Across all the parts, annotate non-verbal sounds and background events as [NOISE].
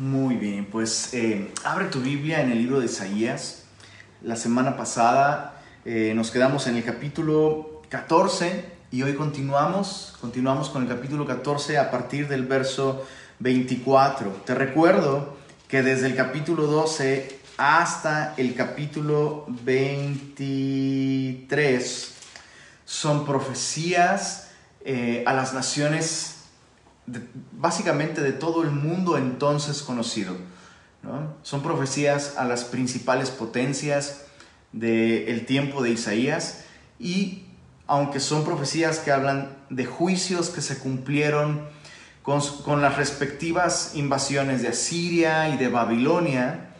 Muy bien, pues eh, abre tu Biblia en el libro de Isaías. La semana pasada eh, nos quedamos en el capítulo 14 y hoy continuamos, continuamos con el capítulo 14 a partir del verso 24. Te recuerdo que desde el capítulo 12 hasta el capítulo 23 son profecías eh, a las naciones básicamente de todo el mundo entonces conocido. Son profecías a las principales potencias del tiempo de Isaías y aunque son profecías que hablan de juicios que se cumplieron con, las respectivas invasiones de Asiria y de Babilonia,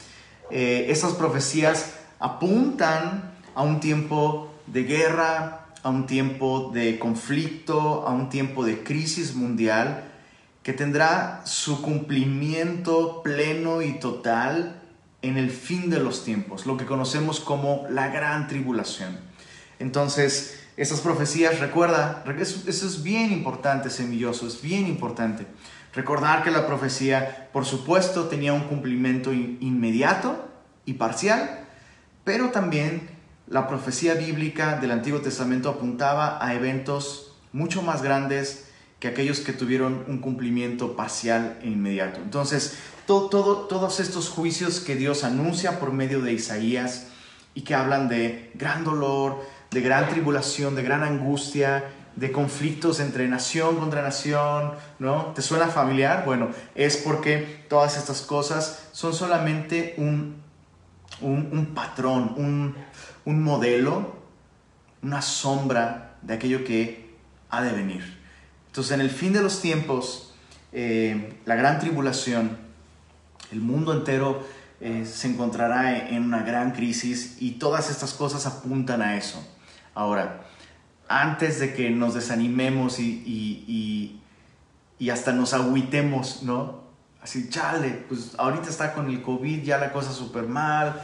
eh, esas profecías apuntan a un tiempo de guerra, a un tiempo de conflicto, a un tiempo de crisis mundial, que tendrá su cumplimiento pleno y total en el fin de los tiempos, lo que conocemos como la gran tribulación. Entonces, esas profecías, recuerda, eso, es bien importante, semilloso, es bien importante. Recordar que la profecía, por supuesto, tenía un cumplimiento inmediato y parcial, pero también la profecía bíblica del Antiguo Testamento apuntaba a eventos mucho más grandes, que aquellos que tuvieron un cumplimiento parcial e inmediato. Entonces, todo, todos estos juicios que Dios anuncia por medio de Isaías y que hablan de gran dolor, de gran tribulación, de gran angustia, de conflictos entre nación contra nación, ¿no? ¿Te suena familiar? Bueno, es porque todas estas cosas son solamente un, un, patrón, un, un modelo, una sombra de aquello que ha de venir. Entonces, en el fin de los tiempos, eh, la gran tribulación, el mundo entero eh, se encontrará en una gran crisis y todas estas cosas apuntan a eso. Ahora, antes de que nos desanimemos y, y, hasta nos agüitemos, ¿no? Así, chale, pues ahorita está con el COVID, ya la cosa súper mal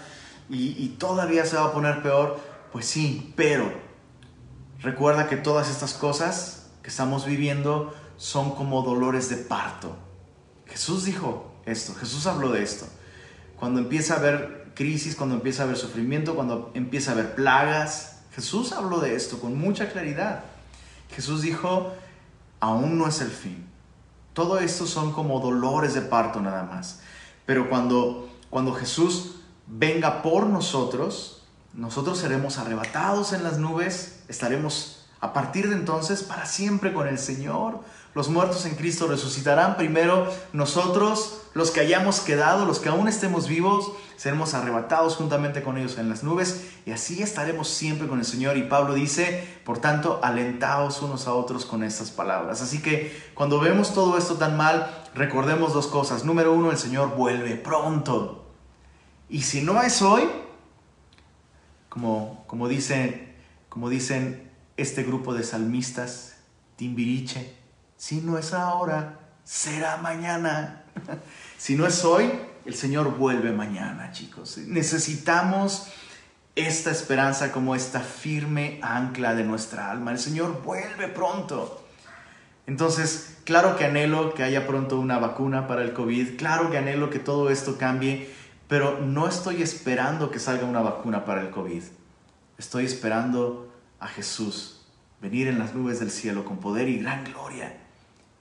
y todavía se va a poner peor. Pues sí, pero recuerda que todas estas cosas estamos viviendo son como dolores de parto. Jesús dijo esto, Jesús habló de esto. Cuando empieza a haber crisis, cuando empieza a haber sufrimiento, cuando empieza a haber plagas, Jesús habló de esto con mucha claridad. Jesús dijo, aún no es el fin. Todo esto son como dolores de parto nada más. Pero cuando, cuando Jesús venga por nosotros, nosotros seremos arrebatados en las nubes, estaremos a partir de entonces, para siempre con el Señor. Los muertos en Cristo resucitarán primero. Nosotros, los que hayamos quedado, los que aún estemos vivos, seremos arrebatados juntamente con ellos en las nubes y así estaremos siempre con el Señor. Y Pablo dice, por tanto, alentaos unos a otros con estas palabras. Así que cuando vemos todo esto tan mal, recordemos dos cosas. Número uno, el Señor vuelve pronto. Y si no es hoy, como, como, dice, como dicen este grupo de salmistas, Timbiriche, si no es ahora, será mañana. [LAUGHS] si no es hoy, el Señor vuelve mañana, chicos. Necesitamos esta esperanza como esta firme ancla de nuestra alma. El Señor vuelve pronto. Entonces, claro que anhelo que haya pronto una vacuna para el COVID, claro que anhelo que todo esto cambie, pero no estoy esperando que salga una vacuna para el COVID. Estoy esperando a Jesús venir en las nubes del cielo con poder y gran gloria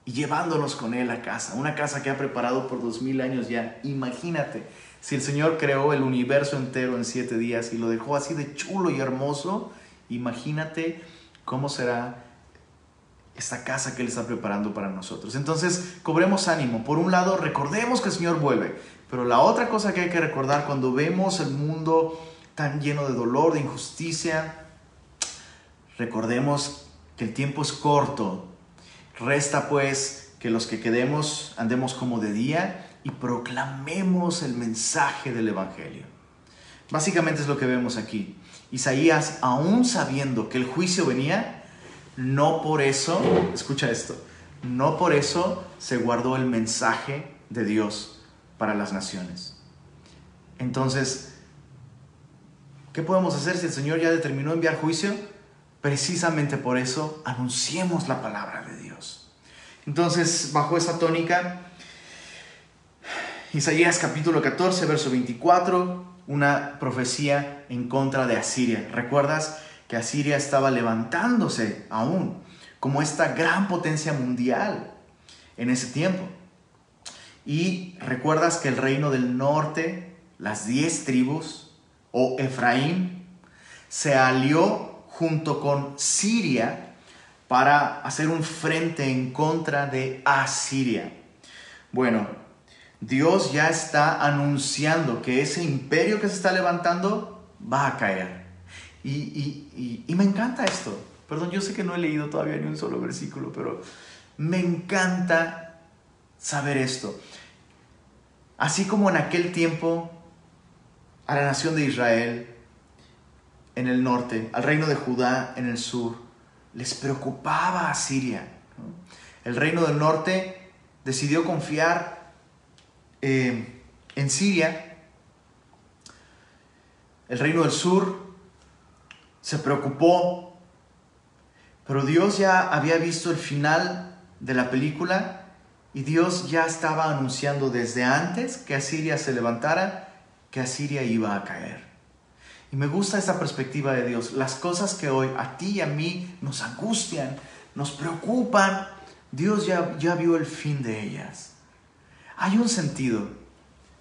y llevándonos con Él a casa, una casa que ha preparado por dos mil años ya. Imagínate, si el Señor creó el universo entero en siete días y lo dejó así de chulo y hermoso, imagínate cómo será esta casa que Él está preparando para nosotros. Entonces, cobremos ánimo. Por un lado, recordemos que el Señor vuelve, pero la otra cosa que hay que recordar cuando vemos el mundo tan lleno de dolor, de injusticia, Recordemos que el tiempo es corto. Resta pues que los que quedemos andemos como de día y proclamemos el mensaje del Evangelio. Básicamente es lo que vemos aquí. Isaías, aún sabiendo que el juicio venía, no por eso, escucha esto, no por eso se guardó el mensaje de Dios para las naciones. Entonces, ¿qué podemos hacer si el Señor ya determinó enviar juicio? Precisamente por eso anunciemos la palabra de Dios. Entonces, bajo esa tónica, Isaías capítulo 14, verso 24, una profecía en contra de Asiria. ¿Recuerdas que Asiria estaba levantándose aún como esta gran potencia mundial en ese tiempo? Y recuerdas que el reino del norte, las diez tribus, o Efraín, se alió junto con Siria para hacer un frente en contra de Asiria. Bueno, Dios ya está anunciando que ese imperio que se está levantando va a caer. Y, me encanta esto. Perdón, yo sé que no he leído todavía ni un solo versículo, pero me encanta saber esto. Así como en aquel tiempo a la nación de Israel en el norte, al reino de Judá en el sur, les preocupaba a Siria. El reino del norte decidió confiar eh, en Siria. El reino del sur se preocupó, pero Dios ya había visto el final de la película y Dios ya estaba anunciando desde antes que Asiria se levantara, que Asiria iba a caer. Y me gusta esta perspectiva de Dios. Las cosas que hoy a ti y a mí nos angustian, nos preocupan, Dios ya, ya vio el fin de ellas. Hay un sentido.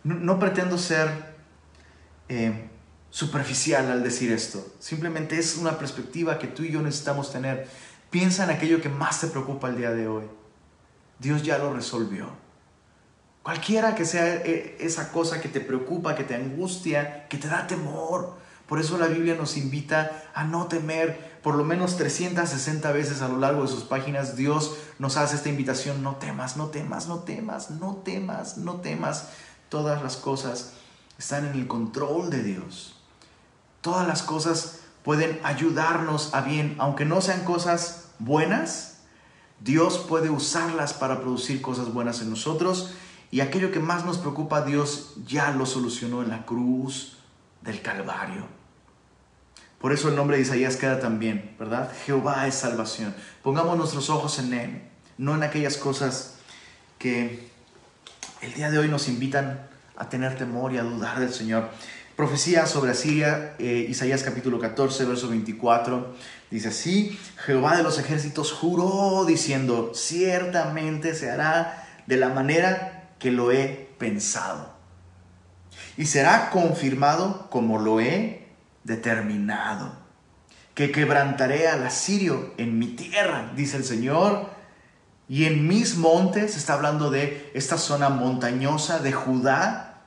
No, pretendo ser eh, superficial al decir esto. Simplemente es una perspectiva que tú y yo necesitamos tener. Piensa en aquello que más te preocupa el día de hoy. Dios ya lo resolvió. Cualquiera que sea eh, esa cosa que te preocupa, que te angustia, que te da temor. Por eso la Biblia nos invita a no temer. Por lo menos 360 veces a lo largo de sus páginas Dios nos hace esta invitación. No temas, no temas, no temas, no temas, no temas. Todas las cosas están en el control de Dios. Todas las cosas pueden ayudarnos a bien, aunque no sean cosas buenas, Dios puede usarlas para producir cosas buenas en nosotros y aquello que más nos preocupa, Dios ya lo solucionó en la cruz del Calvario. Por eso el nombre de Isaías queda también, ¿verdad? Jehová es salvación. Pongamos nuestros ojos en Él, no en aquellas cosas que el día de hoy nos invitan a tener temor y a dudar del Señor. Profecía sobre Asiria, eh, Isaías capítulo 14, verso 24. Dice así, Jehová de los ejércitos juró diciendo, ciertamente se hará de la manera que lo he pensado. Y será confirmado como lo he determinado. Que quebrantaré al asirio en mi tierra, dice el Señor, y en mis montes, está hablando de esta zona montañosa de Judá,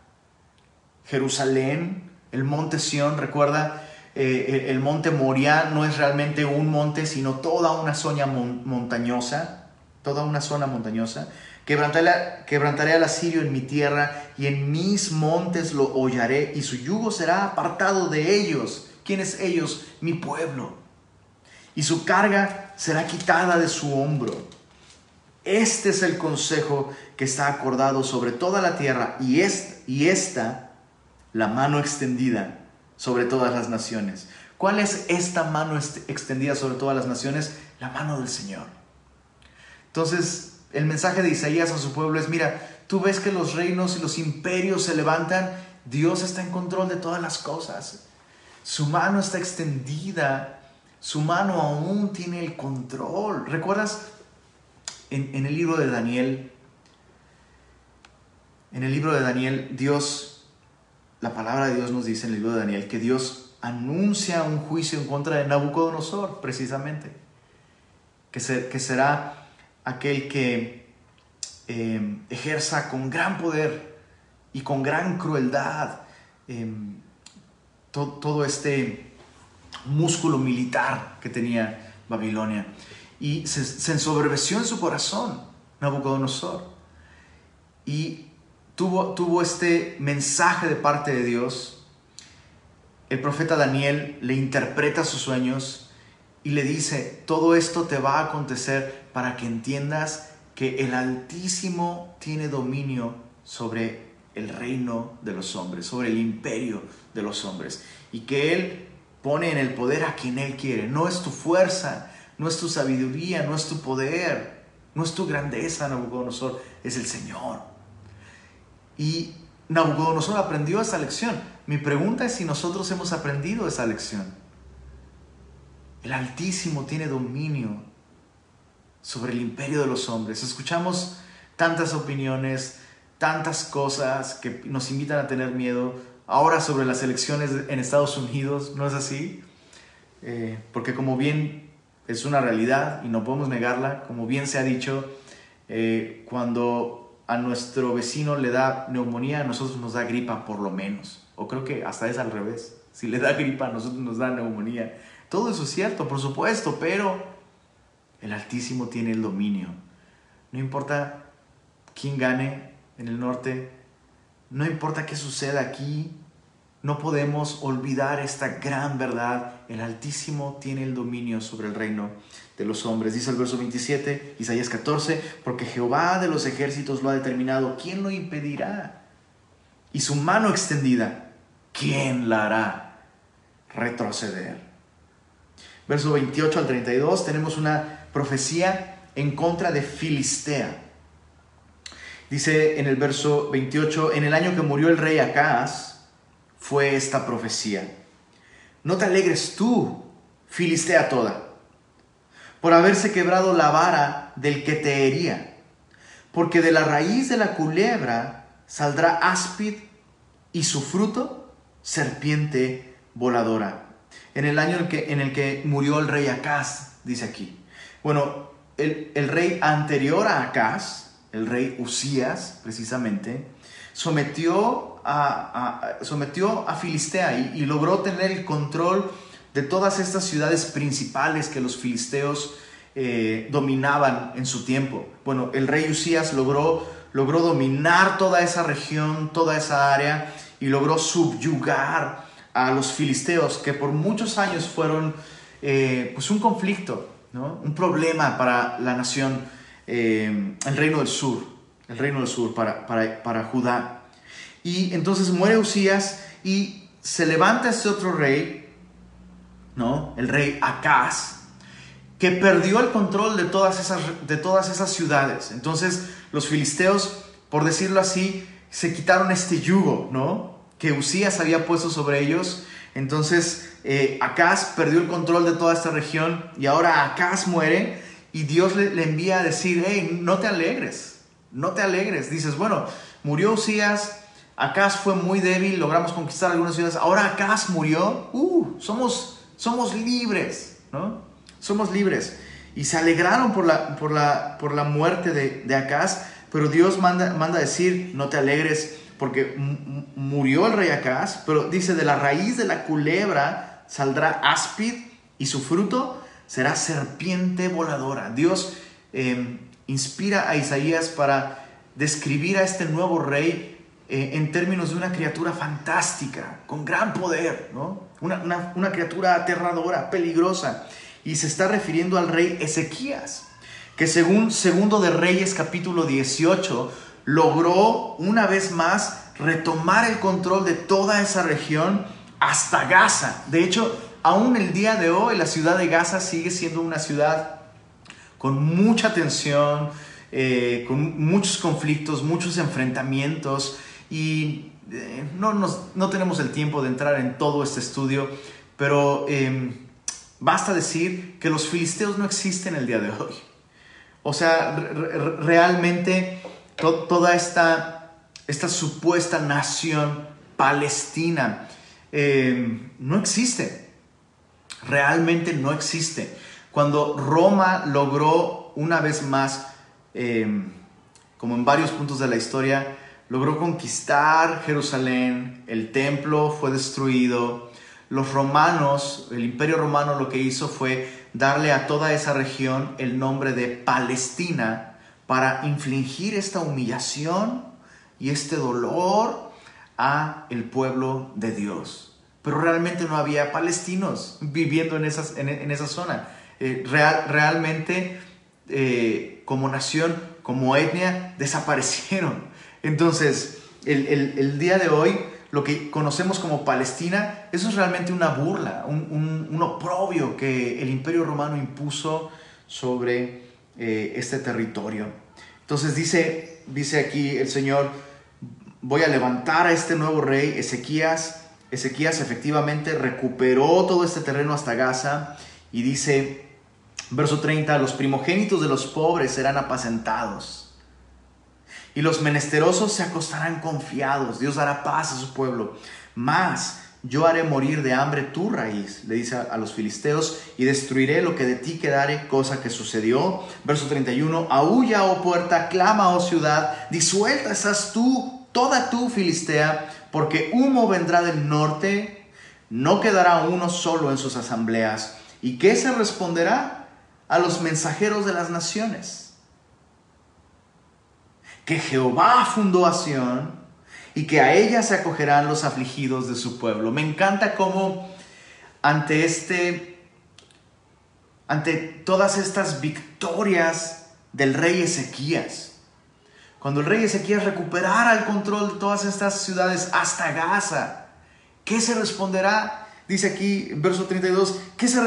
Jerusalén, el monte Sión, recuerda, eh, el monte Moriah no es realmente un monte, sino toda una zona montañosa, toda una zona montañosa. Quebrantaré, quebrantaré al asirio en mi tierra y en mis montes lo hollaré y su yugo será apartado de ellos. ¿Quiénes ellos? Mi pueblo. Y su carga será quitada de su hombro. Este es el consejo que está acordado sobre toda la tierra y, es, y esta la mano extendida sobre todas las naciones. ¿Cuál es esta mano extendida sobre todas las naciones? La mano del Señor. Entonces, el mensaje de Isaías a su pueblo es, mira, tú ves que los reinos y los imperios se levantan, Dios está en control de todas las cosas. Su mano está extendida, su mano aún tiene el control. ¿Recuerdas en, el libro de Daniel? En el libro de Daniel, Dios la palabra de Dios nos dice en el libro de Daniel que Dios anuncia un juicio en contra de Nabucodonosor, precisamente, que, que será aquel que em, ejerza con gran poder y con gran crueldad em, todo este músculo militar que tenía Babilonia. Y se, se ensoberbeció en su corazón Nabucodonosor. Y tuvo, este mensaje de parte de Dios, el profeta Daniel le interpreta sus sueños y le dice, todo esto te va a acontecer para que entiendas que el Altísimo tiene dominio sobre el reino de los hombres, sobre el imperio de los hombres, y que Él pone en el poder a quien Él quiere. No es tu fuerza, no es tu sabiduría, no es tu poder, no es tu grandeza, Nabucodonosor, es el Señor. Y Nabucodonosor aprendió esa lección. Mi pregunta es si nosotros hemos aprendido esa lección. El Altísimo tiene dominio sobre el imperio de los hombres. Escuchamos tantas opiniones, tantas cosas que nos invitan a tener miedo. Ahora sobre las elecciones en Estados Unidos, ¿no es así? Eh, porque como bien es una realidad y no podemos negarla, como bien se ha dicho, eh, cuando a nuestro vecino le da neumonía, a nosotros nos da gripa por lo menos. O creo que hasta es al revés. Si le da gripa, a nosotros nos da neumonía. Todo eso es cierto, por supuesto, pero el Altísimo tiene el dominio. No importa quién gane en el norte, no importa qué suceda aquí, no podemos olvidar esta gran verdad. El Altísimo tiene el dominio sobre el reino de los hombres. Dice el verso 27, Isaías 14, porque Jehová de los ejércitos lo ha determinado. ¿Quién lo impedirá? Y su mano extendida, ¿quién la hará retroceder? Verso 28 al 32 tenemos una profecía en contra de Filistea. Dice en el verso 28, en el año que murió el rey Acaz, fue esta profecía. No te alegres tú, Filistea toda, por haberse quebrado la vara del que te hería, porque de la raíz de la culebra saldrá áspid y su fruto serpiente voladora. En el año en, que, en el que murió el rey Acaz, dice aquí. Bueno, el, rey anterior a Acaz, el rey Usías, precisamente, sometió a, sometió a Filistea y, logró tener el control de todas estas ciudades principales que los filisteos eh, dominaban en su tiempo. Bueno, el rey Usías logró, logró dominar toda esa región, toda esa área y logró subyugar a los filisteos que por muchos años fueron eh, pues un conflicto, un problema para la nación eh, el reino del sur, el reino del sur para, para, Judá. Y entonces muere Usías y se levanta este otro rey, ¿no? El rey Acaz, que perdió el control de todas esas, de todas esas ciudades. Entonces los filisteos, por decirlo así, se quitaron este yugo, ¿no? Que Usías había puesto sobre ellos. Entonces eh, perdió el control de toda esta región y ahora Acaz muere y Dios le, envía a decir, hey, no te alegres, no te alegres. Dices, bueno, murió Usías, Acaz fue muy débil, logramos conquistar algunas ciudades, ahora Acaz murió, uh, somos, somos libres, ¿no? Somos libres. Y se alegraron por la, por la, por la muerte de, de pero Dios manda, manda decir, no te alegres, porque murió el rey Acaz, pero dice, de la raíz de la culebra saldrá áspid y su fruto será serpiente voladora. Dios em, inspira a Isaías para describir a este nuevo rey eh, en términos de una criatura fantástica, con gran poder, ¿no? una, una criatura aterradora, peligrosa. Y se está refiriendo al rey Ezequías, que según Segundo de Reyes capítulo 18, logró una vez más retomar el control de toda esa región hasta Gaza. De hecho, aún el día de hoy la ciudad de Gaza sigue siendo una ciudad con mucha tensión, eh, con muchos conflictos, muchos enfrentamientos y eh, no, no, tenemos el tiempo de entrar en todo este estudio, pero em, basta decir que los filisteos no existen el día de hoy. O sea, realmente toda esta, esta supuesta nación palestina em, no existe realmente no existe. Cuando Roma logró una vez más, em, como en varios puntos de la historia, logró conquistar Jerusalén, el templo fue destruido, los romanos, el imperio romano lo que hizo fue darle a toda esa región el nombre de Palestina para infligir esta humillación y este dolor a el pueblo de Dios pero realmente no había palestinos viviendo en, esas, en, esa zona. Eh, real, realmente eh, como nación, como etnia, desaparecieron. Entonces, el, día de hoy, lo que conocemos como Palestina, eso es realmente una burla, un, un, oprobio que el imperio romano impuso sobre eh, este territorio. Entonces dice, dice aquí el Señor, voy a levantar a este nuevo rey, Ezequías. Ezequías efectivamente recuperó todo este terreno hasta Gaza y dice, verso 30, los primogénitos de los pobres serán apacentados y los menesterosos se acostarán confiados. Dios dará paz a su pueblo. Más, yo haré morir de hambre tu raíz, le dice a, los filisteos, y destruiré lo que de ti quedare, cosa que sucedió. Verso 31, aúlla, oh puerta, clama, oh ciudad, disuelta estás tú, toda tú, filistea, porque humo vendrá del norte, no quedará uno solo en sus asambleas. ¿Y qué se responderá? A los mensajeros de las naciones. Que Jehová fundó a Sión y que a ella se acogerán los afligidos de su pueblo. Me encanta cómo ante este ante todas estas victorias del rey Ezequías, cuando el rey Ezequías recuperara el control de todas estas ciudades hasta Gaza, ¿qué se responderá? Dice aquí, verso 32, ¿qué se,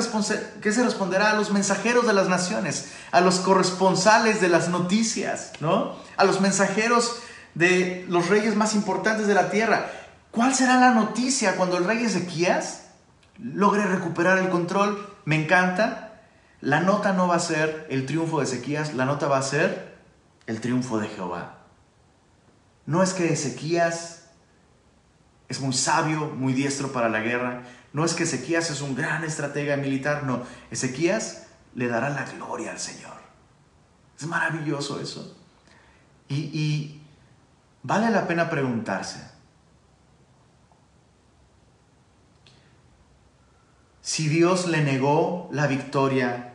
¿qué se responderá a los mensajeros de las naciones, a los corresponsales de las noticias, ¿no? A los mensajeros de los reyes más importantes de la tierra. ¿Cuál será la noticia cuando el rey Ezequías logre recuperar el control? Me encanta. La nota no va a ser el triunfo de Ezequías, la nota va a ser el triunfo de Jehová. No es que Ezequías es muy sabio, muy diestro para la guerra. No es que Ezequías es un gran estratega militar. No, Ezequías le dará la gloria al Señor. Es maravilloso eso. Y, y Vale la pena preguntarse, si Dios le negó la victoria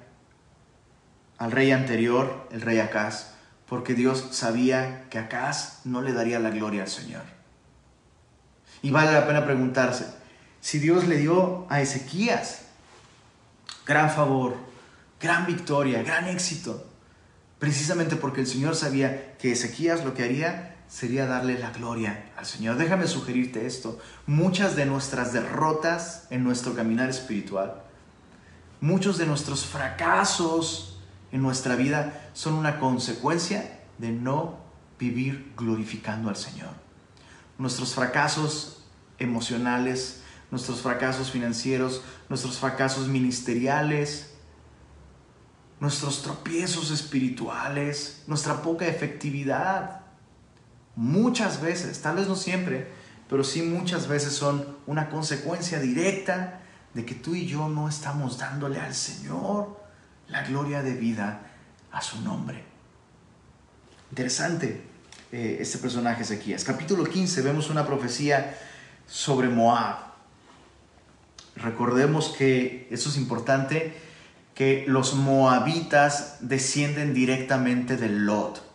al rey anterior, el rey Acaz, porque Dios sabía que Acaz no le daría la gloria al Señor. Y vale la pena preguntarse, si Dios le dio a Ezequías gran favor, gran victoria, gran éxito, precisamente porque el Señor sabía que Ezequías lo que haría sería darle la gloria al Señor. Déjame sugerirte esto. Muchas de nuestras derrotas en nuestro caminar espiritual, muchos de nuestros fracasos en nuestra vida son una consecuencia de no vivir glorificando al Señor. Nuestros fracasos emocionales, nuestros fracasos financieros, nuestros fracasos ministeriales, nuestros tropiezos espirituales, nuestra poca efectividad, muchas veces, tal vez no siempre, pero sí muchas veces son una consecuencia directa de que tú y yo no estamos dándole al Señor la gloria de vida a su nombre. Interesante eh, este personaje Ezequías. Capítulo 15 vemos una profecía sobre Moab. Recordemos que, eso es importante, que los moabitas descienden directamente del Lot.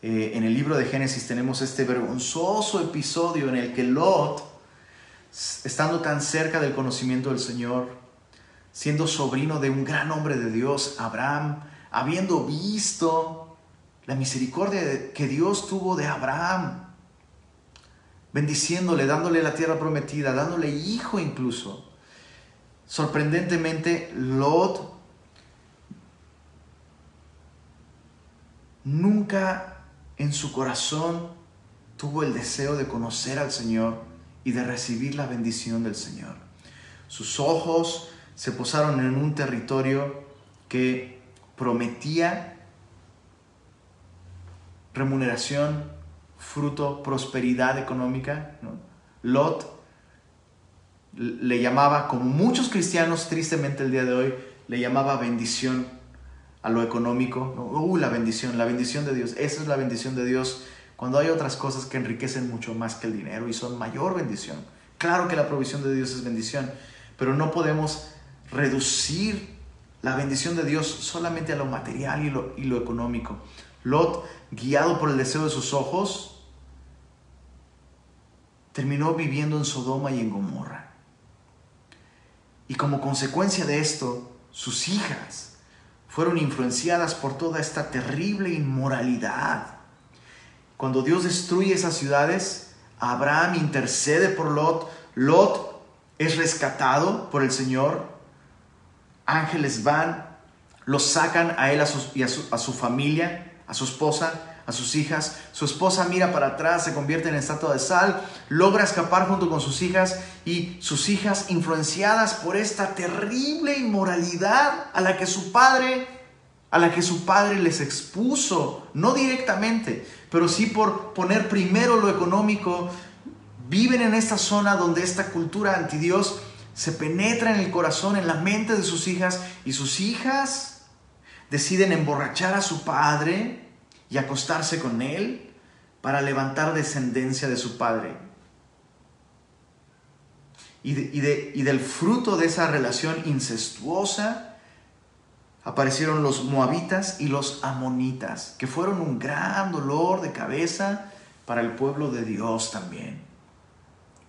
Eh, en el libro de Génesis tenemos este vergonzoso episodio en el que Lot, estando tan cerca del conocimiento del Señor, siendo sobrino de un gran hombre de Dios, Abraham, habiendo visto la misericordia que Dios tuvo de Abraham, bendiciéndole, dándole la tierra prometida, dándole hijo incluso. Sorprendentemente, Lot nunca en su corazón tuvo el deseo de conocer al Señor y de recibir la bendición del Señor. Sus ojos se posaron en un territorio que prometía remuneración, fruto, prosperidad económica. Lot le llamaba, como muchos cristianos tristemente el día de hoy, le llamaba bendición a lo económico. Uh, la bendición, la bendición de Dios. Esa es la bendición de Dios cuando hay otras cosas que enriquecen mucho más que el dinero y son mayor bendición. Claro que la provisión de Dios es bendición, pero no podemos reducir la bendición de Dios solamente a lo material y lo, y lo económico. Lot, guiado por el deseo de sus ojos, terminó viviendo en Sodoma y en Gomorra. Y como consecuencia de esto, sus hijas fueron influenciadas por toda esta terrible inmoralidad. Cuando Dios destruye esas ciudades, Abraham intercede por Lot, Lot es rescatado por el Señor, ángeles van, los sacan a él y a su, familia, a su esposa, a sus hijas. Su esposa mira para atrás, se convierte en estatua de sal, logra escapar junto con sus hijas y sus hijas influenciadas por esta terrible inmoralidad a la que su padre a la que su padre les expuso, no directamente, pero sí por poner primero lo económico, viven en esta zona donde esta cultura anti Dios se penetra en el corazón, en la mente de sus hijas, y sus hijas deciden emborrachar a su padre y acostarse con él para levantar descendencia de su padre. Y, y del fruto de esa relación incestuosa, aparecieron los moabitas y los amonitas, que fueron un gran dolor de cabeza para el pueblo de Dios también.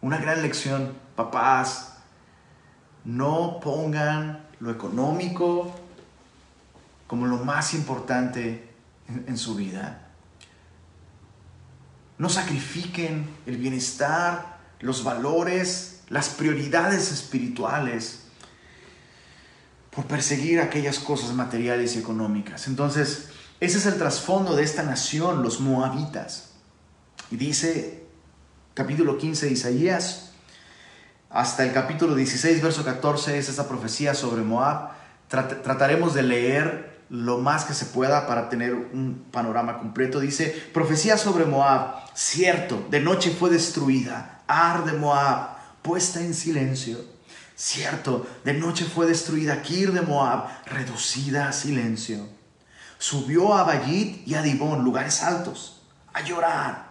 Una gran lección, papás, no pongan lo económico como lo más importante en, su vida. No sacrifiquen el bienestar, los valores, las prioridades espirituales por perseguir aquellas cosas materiales y económicas. Entonces, ese es el trasfondo de esta nación, los moabitas. Y dice capítulo 15 de Isaías, hasta el capítulo 16, verso 14, es esa profecía sobre Moab. trataremos de leer lo más que se pueda para tener un panorama completo. Dice, profecía sobre Moab, cierto, de noche fue destruida, arde Moab, puesta en silencio. Cierto, de noche fue destruida Kir de Moab, reducida a silencio. Subió a Bayit y a Dibón, lugares altos, a llorar.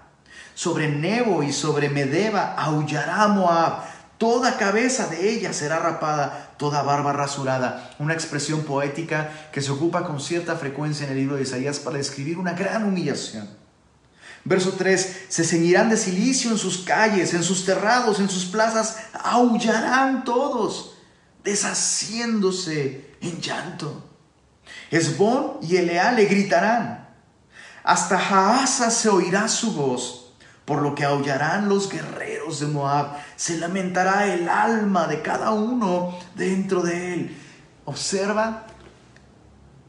Sobre Nebo y sobre Medeba aullará Moab. Toda cabeza de ella será rapada, toda barba rasurada. Una expresión poética que se ocupa con cierta frecuencia en el libro de Isaías para describir una gran humillación. Verso 3, se ceñirán de silicio en sus calles, en sus terrados, en sus plazas, aullarán todos, deshaciéndose en llanto. Esbón y Eleá le gritarán, hasta Jaasa se oirá su voz, por lo que aullarán los guerreros de Moab, se lamentará el alma de cada uno dentro de él. Observa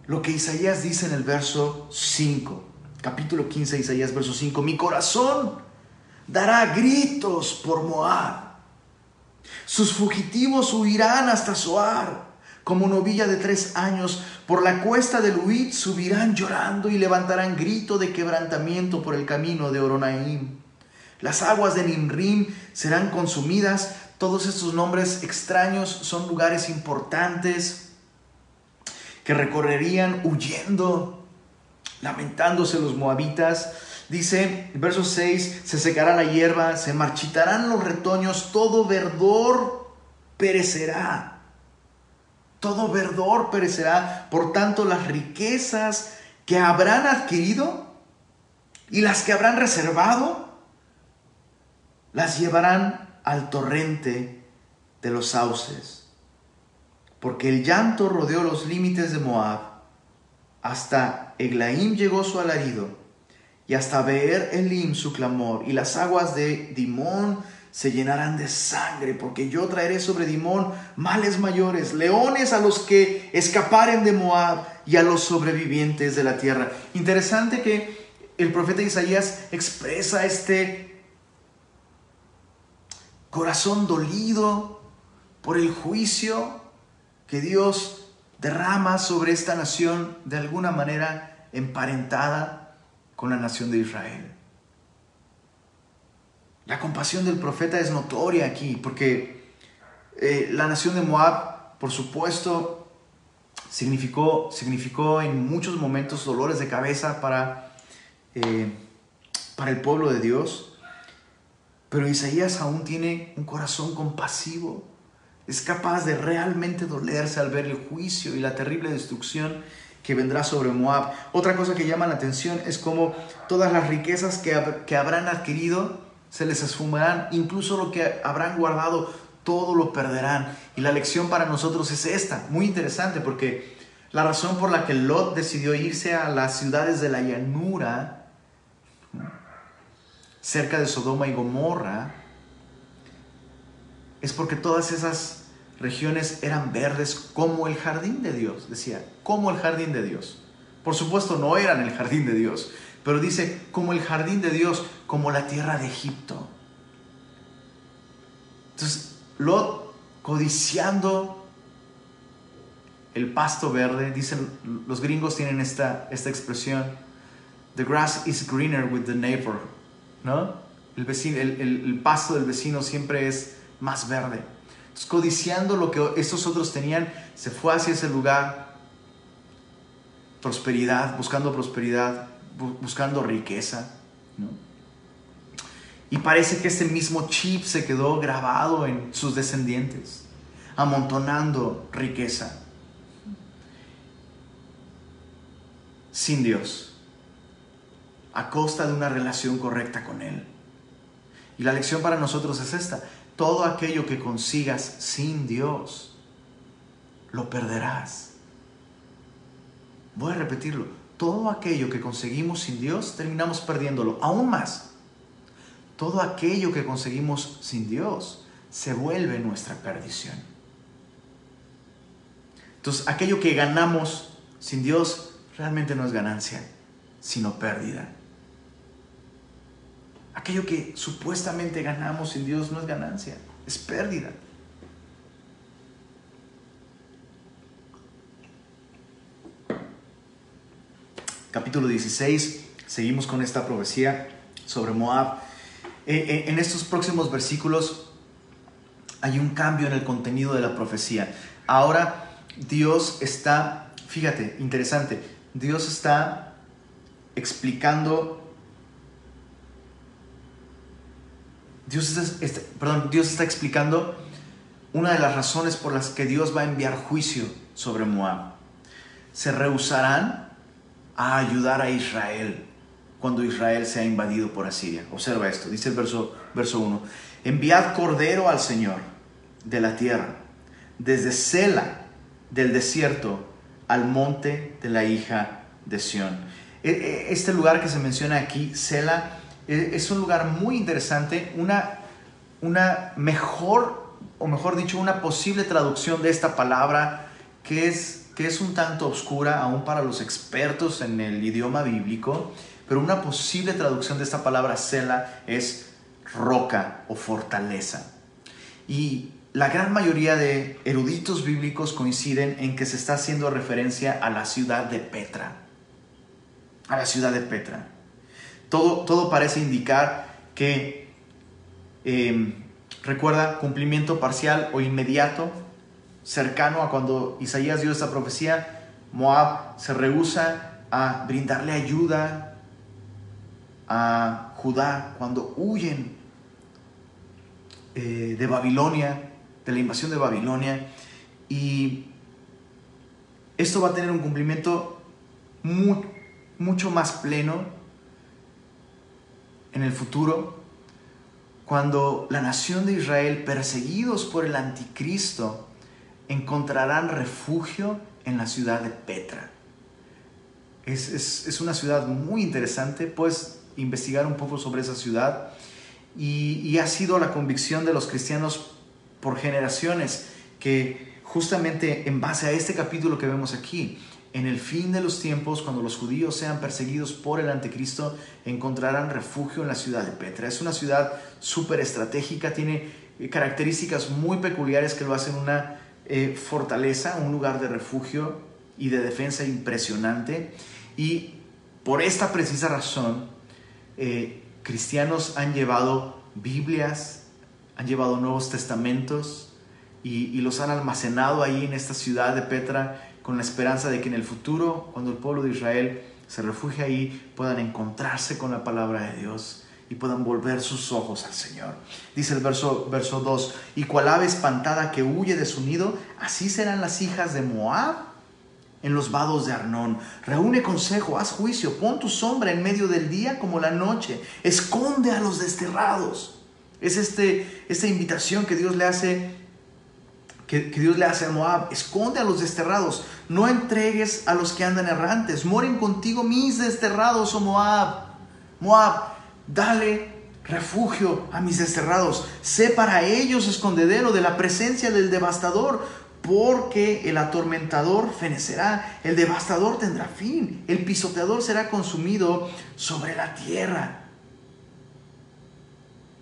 lo que Isaías dice en el verso 5 capítulo 15 de Isaías, verso 5, mi corazón dará gritos por Moab. Sus fugitivos huirán hasta Soar, como novilla de tres años. Por la cuesta del Huit subirán llorando y levantarán grito de quebrantamiento por el camino de Oronaim. Las aguas de Nimrim serán consumidas. Todos estos nombres extraños son lugares importantes que recorrerían huyendo lamentándose los moabitas. Dice, verso 6, se secará la hierba, se marchitarán los retoños, todo verdor perecerá. Todo verdor perecerá. Por tanto, las riquezas que habrán adquirido y las que habrán reservado, las llevarán al torrente de los sauces. Porque el llanto rodeó los límites de Moab hasta Eglaim llegó su alarido, y hasta Beer Elim su clamor, y las aguas de Dimón se llenarán de sangre, porque yo traeré sobre Dimón males mayores, leones a los que escaparen de Moab y a los sobrevivientes de la tierra. Interesante que el profeta Isaías expresa este corazón dolido por el juicio que Dios derrama sobre esta nación de alguna manera emparentada con la nación de Israel. La compasión del profeta es notoria aquí, porque eh, la nación de Moab, por supuesto, significó, significó en muchos momentos dolores de cabeza para, eh, para el pueblo de Dios, pero Isaías aún tiene un corazón compasivo es capaz de realmente dolerse al ver el juicio y la terrible destrucción que vendrá sobre Moab. Otra cosa que llama la atención es cómo todas las riquezas que, que habrán adquirido se les esfumarán, incluso lo que habrán guardado, todo lo perderán. Y la lección para nosotros es esta, muy interesante, porque la razón por la que Lot decidió irse a las ciudades de la llanura, cerca de Sodoma y Gomorra, es porque todas esas regiones eran verdes como el jardín de Dios, decía, como el jardín de Dios. Por supuesto no eran el jardín de Dios, Pero dice, como el jardín de Dios, como la tierra de Egipto. Entonces, Lot, codiciando el pasto verde, dicen, los gringos tienen esta, esta expresión, the grass is greener with the neighbor, ¿no? El, vecino, el, el pasto del vecino siempre es más verde. Codiciando lo que estos otros tenían, se fue hacia ese lugar, prosperidad, buscando prosperidad, buscando riqueza. Y parece que ese mismo chip se quedó grabado en sus descendientes, amontonando riqueza. Sin Dios, a costa de una relación correcta con Él. Y la lección para nosotros es esta. Todo aquello que consigas sin Dios, lo perderás. Voy a repetirlo. Todo aquello que conseguimos sin Dios, terminamos perdiéndolo. Aún más. Todo aquello que conseguimos sin Dios se vuelve nuestra perdición. Entonces, aquello que ganamos sin Dios realmente no es ganancia, sino pérdida. Aquello que supuestamente ganamos sin Dios no es ganancia, es pérdida. Capítulo 16, seguimos con esta profecía sobre Moab. Eh, eh, en estos próximos versículos hay un cambio en el contenido de la profecía. Ahora Dios está, fíjate, interesante, Dios está explicando Dios está, perdón, Dios está explicando una de las razones por las que Dios va a enviar juicio sobre Moab. Se rehusarán a ayudar a Israel cuando Israel sea invadido por Asiria. Observa esto, dice el verso, verso 1. Enviad cordero al Señor de la tierra, desde Sela del desierto al monte de la hija de Sión. E, e, este lugar que se menciona aquí, Sela, es un lugar muy interesante, una, una mejor, o mejor dicho, una posible traducción de esta palabra que es, que es un tanto oscura aún para los expertos en el idioma bíblico, pero una posible traducción de esta palabra Sela es roca o fortaleza. Y la gran mayoría de eruditos bíblicos coinciden en que se está haciendo referencia a la ciudad de Petra. A la ciudad de Petra. Todo, parece indicar que, em, recuerda, cumplimiento parcial o inmediato, cercano a cuando Isaías dio esta profecía, Moab se rehúsa a brindarle ayuda a Judá cuando huyen eh, de Babilonia, de la invasión de Babilonia. Y esto va a tener un cumplimiento mucho más pleno en el futuro, cuando la nación de Israel, perseguidos por el anticristo, encontrarán refugio en la ciudad de Petra. Es, una ciudad muy interesante, puedes investigar un poco sobre esa ciudad y, y ha sido la convicción de los cristianos por generaciones que justamente en base a este capítulo que vemos aquí, en el fin de los tiempos, cuando los judíos sean perseguidos por el anticristo, encontrarán refugio en la ciudad de Petra. Es una ciudad súper estratégica, tiene eh, características muy peculiares que lo hacen una eh, fortaleza, un lugar de refugio y de defensa impresionante. Y por esta precisa razón, eh, cristianos han llevado Biblias, han llevado Nuevos Testamentos y, y los han almacenado ahí en esta ciudad de Petra con la esperanza de que en el futuro, cuando el pueblo de Israel se refugie ahí, puedan encontrarse con la palabra de Dios y puedan volver sus ojos al Señor. Dice el verso, verso 2, y cual ave espantada que huye de su nido, así serán las hijas de Moab en los vados de Arnón. Reúne consejo, haz juicio, pon tu sombra en medio del día como la noche, esconde a los desterrados. Es este, esta invitación que Dios le hace que, Dios le hace a Moab, esconde a los desterrados, no entregues a los que andan errantes, mueren contigo mis desterrados, oh Moab. Moab, dale refugio a mis desterrados, sé para ellos escondedero de la presencia del devastador, porque el atormentador fenecerá, el devastador tendrá fin, el pisoteador será consumido sobre la tierra.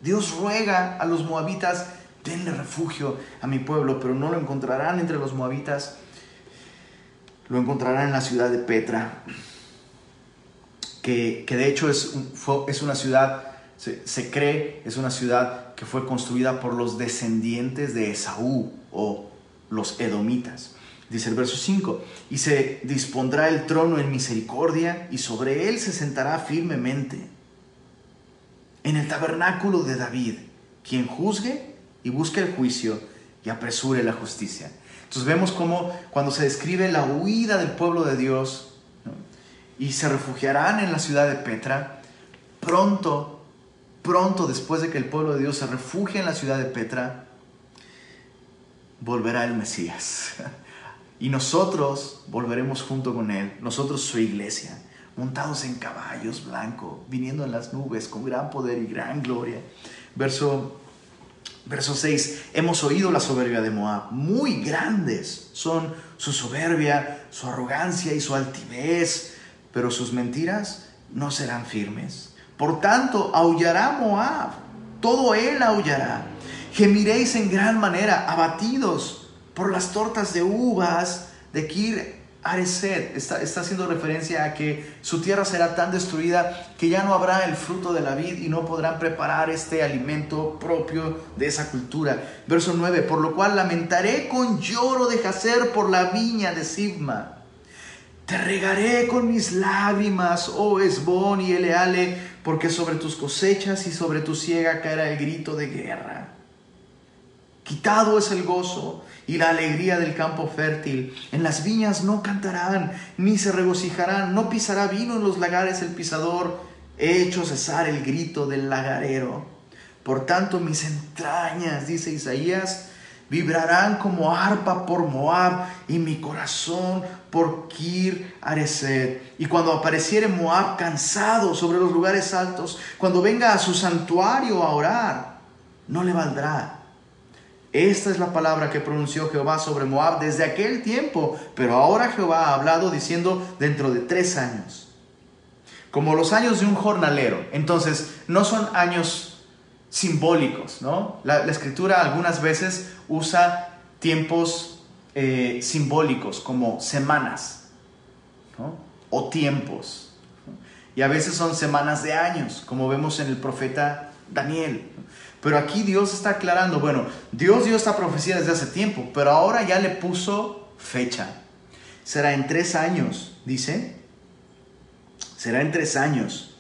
Dios ruega a los moabitas, denle refugio a mi pueblo, pero no lo encontrarán entre los moabitas, lo encontrarán en la ciudad de Petra, que, de hecho es, es una ciudad, se, se cree, es una ciudad que fue construida por los descendientes de Esaú o los edomitas. Dice el verso 5, y se dispondrá el trono en misericordia y sobre él se sentará firmemente en el tabernáculo de David, quien juzgue y busque el juicio y apresure la justicia. Entonces vemos cómo cuando se describe la huida del pueblo de Dios y se refugiarán en la ciudad de Petra, pronto, pronto después de que el pueblo de Dios se refugie en la ciudad de Petra, volverá el Mesías. [LAUGHS] Y nosotros volveremos junto con Él, nosotros su iglesia, montados en caballos blancos, viniendo en las nubes con gran poder y gran gloria. Verso, verso 6, hemos oído la soberbia de Moab, muy grandes son su soberbia, su arrogancia y su altivez, pero sus mentiras no serán firmes. Por tanto, aullará Moab, todo él aullará Gemiréis en gran manera, abatidos por las tortas de uvas de Kir Areset. Está, está haciendo referencia a que su tierra será tan destruida que ya no habrá el fruto de la vid y no podrán preparar este alimento propio de esa cultura. Verso 9, por lo cual lamentaré con lloro de Jacer por la viña de Sibma. Te regaré con mis lágrimas, oh Esbón y Eleale, porque sobre tus cosechas y sobre tu siega caerá el grito de guerra. Quitado es el gozo y la alegría del campo fértil. En las viñas no cantarán, ni se regocijarán, no pisará vino en los lagares el pisador. He hecho cesar el grito del lagarero. Por tanto, mis entrañas, dice Isaías, vibrarán como arpa por Moab y mi corazón por Kir Areset. Y cuando apareciere Moab cansado sobre los lugares altos, cuando venga a su santuario a orar, no le valdrá esta es la palabra que pronunció Jehová sobre Moab desde aquel tiempo, pero ahora Jehová ha hablado diciendo dentro de tres años, como los años de un jornalero. Entonces, no son años simbólicos, ¿no? La, escritura algunas veces usa tiempos eh, simbólicos como semanas, O tiempos. Y a veces son semanas de años, como vemos en el profeta Daniel. Pero aquí Dios está aclarando, bueno, Dios dio esta profecía desde hace tiempo, pero ahora ya le puso fecha. Será en tres años, dice. Será en tres años,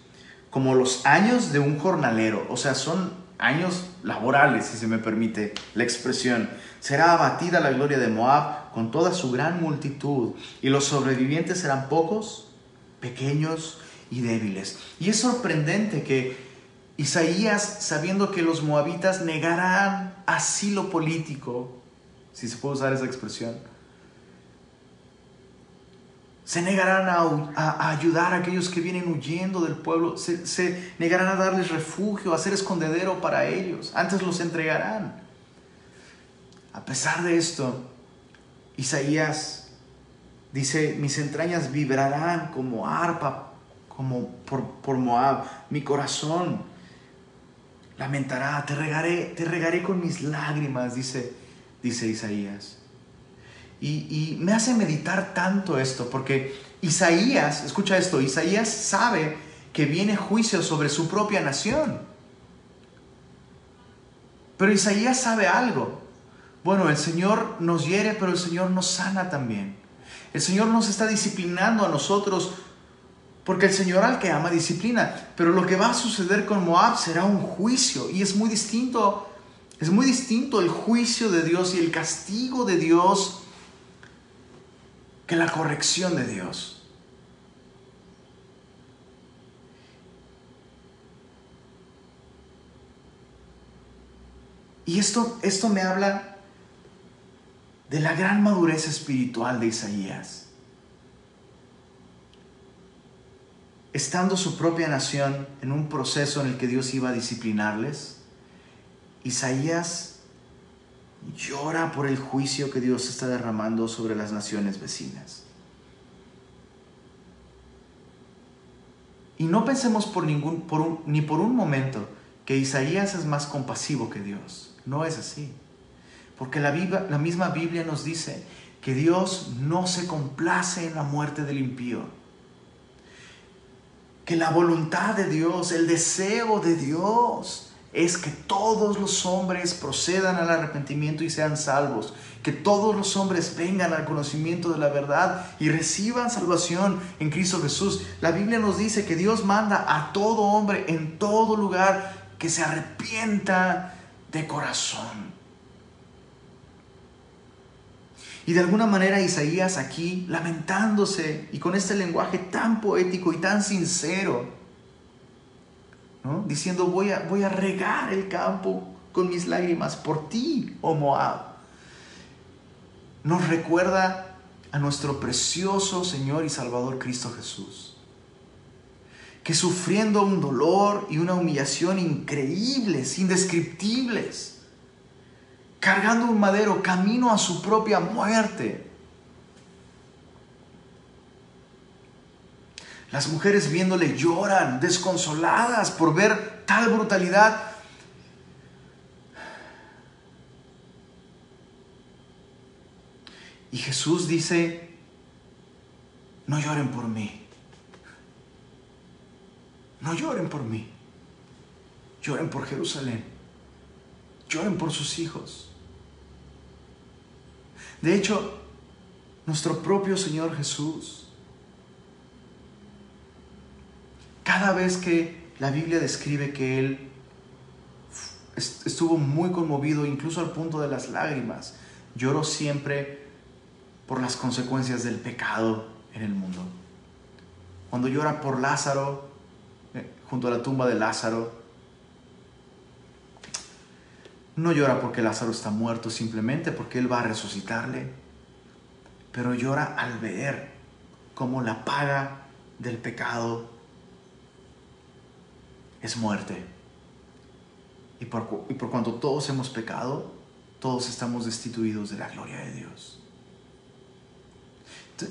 como los años de un jornalero, o sea, son años laborales, si se me permite la expresión. Será abatida la gloria de Moab con toda su gran multitud, y los sobrevivientes serán pocos, pequeños y débiles. Y es sorprendente que Isaías, sabiendo que los moabitas negarán asilo político, si se puede usar esa expresión, se negarán a, ayudar a aquellos que vienen huyendo del pueblo, se, negarán a darles refugio, a ser escondedero para ellos, antes los entregarán. A pesar de esto, Isaías dice, mis entrañas vibrarán como arpa, como por Moab, mi corazón lamentará, te regaré, te regaré con mis lágrimas, dice, dice Isaías. Y, y me hace meditar tanto esto, porque Isaías, escucha esto, Isaías sabe que viene juicio sobre su propia nación. Pero Isaías sabe algo. Bueno, el Señor nos hiere, pero el Señor nos sana también. El Señor nos está disciplinando a nosotros porque el Señor al que ama disciplina. Pero lo que va a suceder con Moab será un juicio y es muy distinto. Es muy distinto el juicio de Dios y el castigo de Dios que la corrección de Dios. Y esto, esto me habla de la gran madurez espiritual de Isaías. Estando su propia nación en un proceso en el que Dios iba a disciplinarles, Isaías llora por el juicio que Dios está derramando sobre las naciones vecinas. Y no pensemos por ningún, ni por un momento que Isaías es más compasivo que Dios. No es así. Porque la, la misma Biblia nos dice que Dios no se complace en la muerte del impío. Que la voluntad de Dios, el deseo de Dios es que todos los hombres procedan al arrepentimiento y sean salvos, que todos los hombres vengan al conocimiento de la verdad y reciban salvación en Cristo Jesús. La Biblia nos dice que Dios manda a todo hombre en todo lugar que se arrepienta de corazón. Y de alguna manera Isaías aquí, lamentándose y con este lenguaje tan poético y tan sincero, diciendo voy a, voy a regar el campo con mis lágrimas por ti, oh Moab. Nos recuerda a nuestro precioso Señor y Salvador Cristo Jesús, que sufriendo un dolor y una humillación increíbles, indescriptibles, cargando un madero camino a su propia muerte, Las mujeres viéndole lloran, desconsoladas por ver tal brutalidad. Y Jesús dice, no lloren por mí. No lloren por mí. Lloren por Jerusalén. Lloren por sus hijos. De hecho, nuestro propio Señor Jesús Cada vez que la Biblia describe que él estuvo muy conmovido, incluso al punto de las lágrimas, lloró siempre por las consecuencias del pecado en el mundo. Cuando llora por Lázaro, eh, junto a la tumba de Lázaro, no llora porque Lázaro está muerto, simplemente porque Él va a resucitarle, pero llora al ver cómo la paga del pecado es muerte. Y por, y cuanto todos hemos pecado, todos estamos destituidos de la gloria de Dios.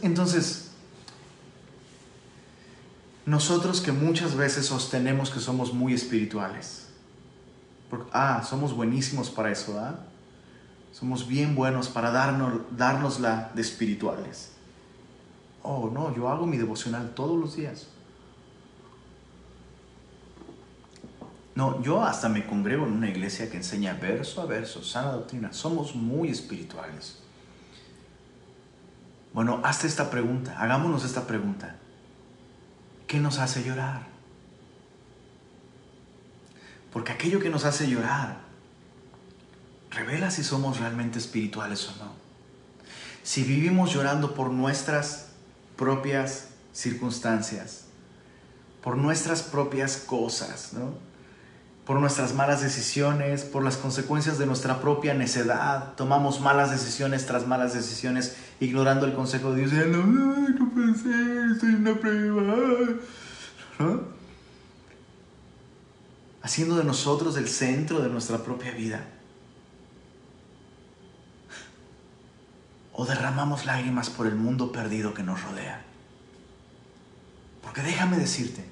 Entonces, nosotros que muchas veces sostenemos que somos muy espirituales, ah, somos buenísimos para eso, ¿ah? Somos bien buenos para darnos, darnosla de espirituales. Oh, no, yo hago mi devocional todos los días. No, yo hasta me congrego en una iglesia que enseña verso a verso, sana doctrina. Somos muy espirituales. Bueno, hazte esta pregunta, hagámonos esta pregunta. ¿Qué nos hace llorar? Porque aquello que nos hace llorar revela si somos realmente espirituales o no. Si vivimos llorando por nuestras propias circunstancias, por nuestras propias cosas, ¿no? por nuestras malas decisiones, por las consecuencias de nuestra propia necedad. Tomamos malas decisiones tras malas decisiones, ignorando el consejo de Dios. No, no estoy en una prueba. Haciendo de nosotros el centro de nuestra propia vida. O derramamos lágrimas por el mundo perdido que nos rodea. Porque déjame decirte,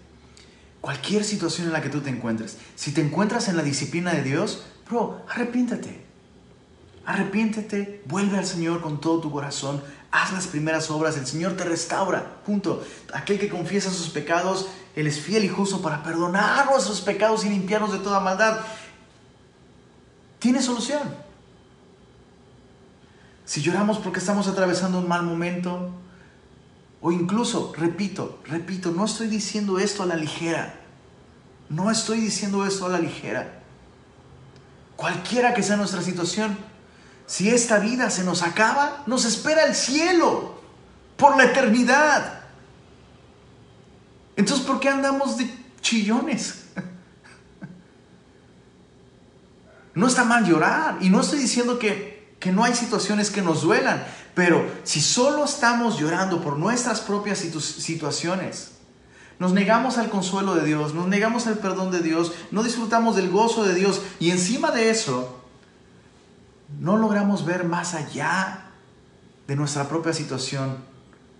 Cualquier situación en la que tú te encuentres, si te encuentras en la disciplina de Dios, bro, arrepiéntate. Arrepiéntete, vuelve al Señor con todo tu corazón, haz las primeras obras, el Señor te restaura. Punto. Aquel que confiesa sus pecados, Él es fiel y justo para perdonar nuestros pecados y limpiarnos de toda maldad. Tiene solución. Si lloramos porque estamos atravesando un mal momento, o incluso, repito, repito, no estoy diciendo esto a la ligera. No estoy diciendo esto a la ligera. Cualquiera que sea nuestra situación, si esta vida se nos acaba, nos espera el cielo por la eternidad. Entonces, ¿por qué andamos de chillones? [LAUGHS] No está mal llorar. Y no estoy diciendo que, que no hay situaciones que nos duelan. Pero si solo estamos llorando por nuestras propias situaciones, nos negamos al consuelo de Dios, nos negamos al perdón de Dios, no disfrutamos del gozo de Dios y encima de eso no logramos ver más allá de nuestra propia situación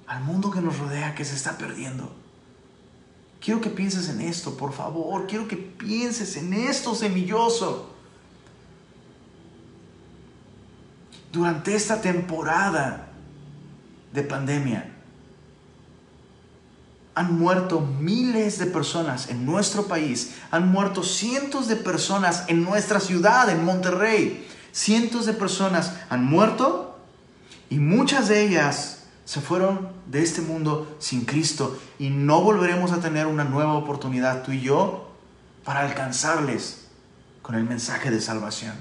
al mundo que nos rodea que se está perdiendo. Quiero que pienses en esto, por favor. Quiero que pienses en esto, semilloso. Durante esta temporada de pandemia, han muerto miles de personas en nuestro país, han muerto cientos de personas en nuestra ciudad, en Monterrey. Cientos de personas han muerto y muchas de ellas se fueron de este mundo sin Cristo y no volveremos a tener una nueva oportunidad tú y yo para alcanzarles con el mensaje de salvación.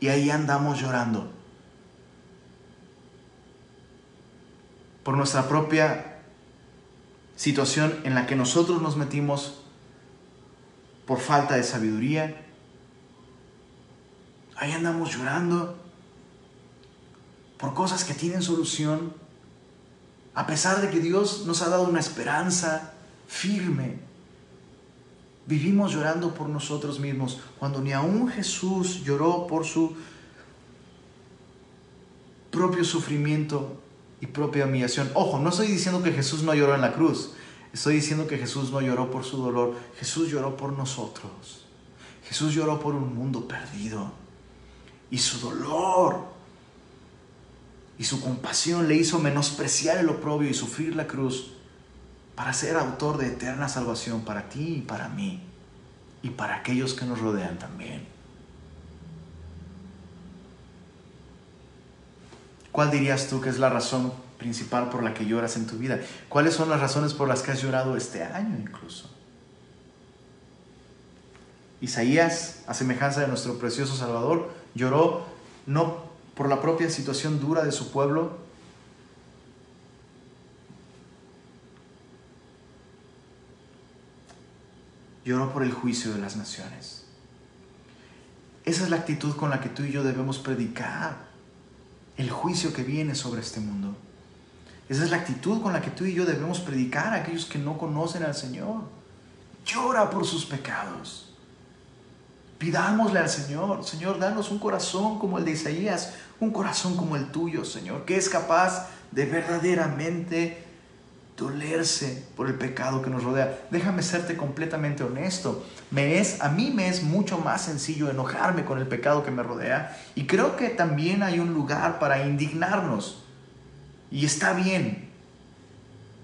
Y ahí andamos llorando por nuestra propia situación en la que nosotros nos metimos por falta de sabiduría. Ahí andamos llorando por cosas que tienen solución, a pesar de que Dios nos ha dado una esperanza firme. Vivimos llorando por nosotros mismos, cuando ni aún Jesús lloró por su propio sufrimiento y propia humillación. Ojo, no estoy diciendo que Jesús no lloró en la cruz. Estoy diciendo que Jesús no lloró por su dolor. Jesús lloró por nosotros. Jesús lloró por un mundo perdido. Y su dolor y su compasión le hizo menospreciar el oprobio y sufrir la cruz para ser autor de eterna salvación para ti y para mí y para aquellos que nos rodean también. ¿Cuál dirías tú que es la razón principal por la que lloras en tu vida? ¿Cuáles son las razones por las que has llorado este año incluso? Isaías, a semejanza de nuestro precioso Salvador, lloró no por la propia situación dura de su pueblo, lloró por el juicio de las naciones. Esa es la actitud con la que tú y yo debemos predicar el juicio que viene sobre este mundo. Esa es la actitud con la que tú y yo debemos predicar a aquellos que no conocen al Señor. Llora por sus pecados. Pidámosle al Señor, Señor, danos un corazón como el de Isaías, un corazón como el tuyo, Señor, que es capaz de verdaderamente dolerse por el pecado que nos rodea. Déjame serte completamente honesto. Me es, a mí me es mucho más sencillo enojarme con el pecado que me rodea y creo que también hay un lugar para indignarnos. Y está bien.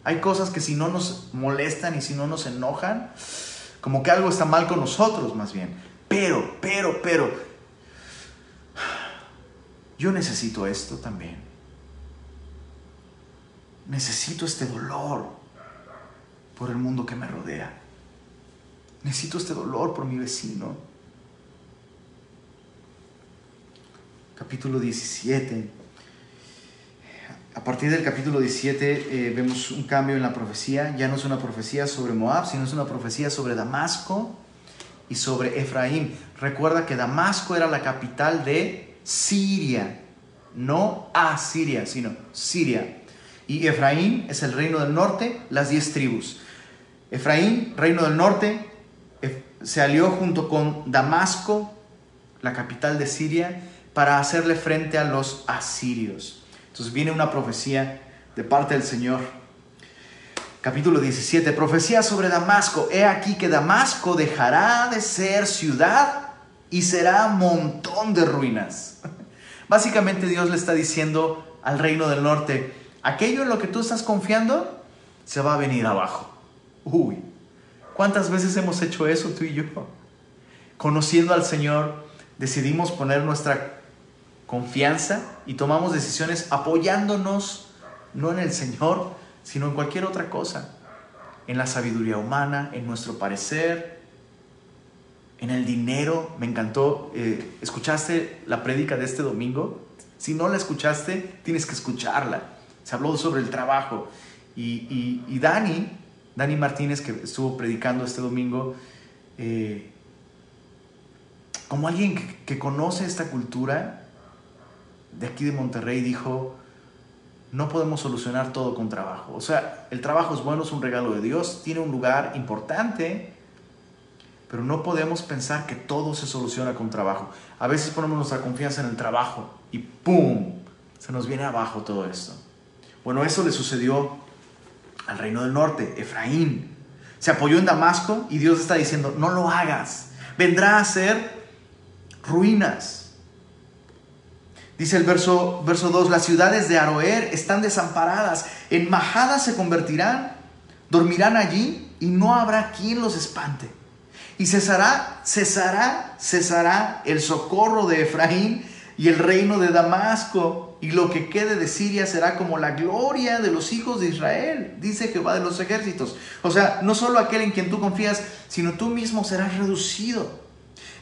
Hay cosas que si no nos molestan y si no nos enojan, como que algo está mal con nosotros más bien. Pero, pero, pero, yo necesito esto también necesito este dolor por el mundo que me rodea. Necesito este dolor por mi vecino. Capítulo 17. A partir del capítulo 17 eh, vemos un cambio en la profecía. Ya no es una profecía sobre Moab, sino es una profecía sobre Damasco y sobre Efraín. Recuerda que Damasco era la capital de Siria, no Asiria, sino Siria. Y Efraín es el reino del norte, las diez tribus. Efraín, reino del norte, se alió junto con Damasco, la capital de Siria, para hacerle frente a los asirios. Entonces viene una profecía de parte del Señor. Capítulo 17, profecía sobre Damasco. He aquí que Damasco dejará de ser ciudad y será montón de ruinas. [LAUGHS] Básicamente Dios le está diciendo al reino del norte, aquello en lo que tú estás confiando se va a venir abajo. Uy, ¿cuántas veces hemos hecho eso tú y yo? Conociendo al Señor, decidimos poner nuestra confianza y tomamos decisiones apoyándonos no en el Señor, sino en cualquier otra cosa, en la sabiduría humana, en nuestro parecer, en el dinero. Me encantó, eh, ¿escuchaste la prédica de este domingo? Si no la escuchaste, tienes que escucharla se habló sobre el trabajo. Y, y, Dani, Dani Martínez, que estuvo predicando este domingo, eh, como alguien que, conoce esta cultura de aquí de Monterrey, dijo, no podemos solucionar todo con trabajo. O sea, el trabajo es bueno, es un regalo de Dios, tiene un lugar importante, Pero no podemos pensar que todo se soluciona con trabajo. A veces ponemos nuestra confianza en el trabajo y ¡pum! Se nos viene abajo todo esto. Bueno, eso le sucedió al reino del norte, Efraín. Se apoyó en Damasco y Dios está diciendo, no lo hagas. Vendrá a ser ruinas. Dice el verso, verso 2, las ciudades de Aroer están desamparadas, en majadas se convertirán, dormirán allí y no habrá quien los espante. Y cesará, cesará, cesará el socorro de Efraín y el reino de Damasco, y lo que quede de Siria será como la gloria de los hijos de Israel, dice Jehová de los ejércitos. O sea, no solo aquel en quien tú confías, sino tú mismo serás reducido.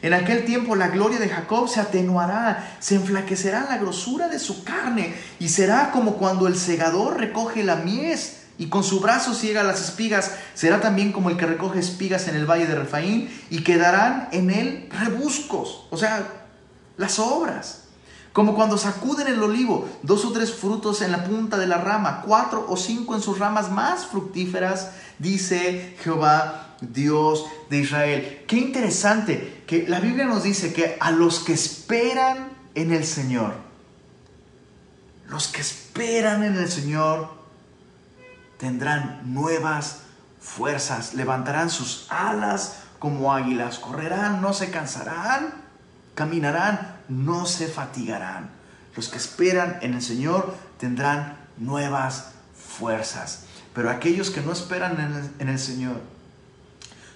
En aquel tiempo la gloria de Jacob se atenuará, se enflaquecerá la grosura de su carne, y será como cuando el segador recoge la mies y con su brazo ciega las espigas, será también como el que recoge espigas en el valle de Refaín, y quedarán en él rebuscos, o sea, las obras. Como cuando sacuden el olivo, dos o tres frutos en la punta de la rama, cuatro o cinco en sus ramas más fructíferas, dice Jehová, Dios de Israel. Qué interesante que la Biblia nos dice que a los que esperan en el Señor, los que esperan en el Señor, tendrán nuevas fuerzas, levantarán sus alas como águilas, correrán, no se cansarán, caminarán, no se fatigarán. Los que esperan en el Señor tendrán nuevas fuerzas. Pero aquellos que no esperan en el, en el Señor,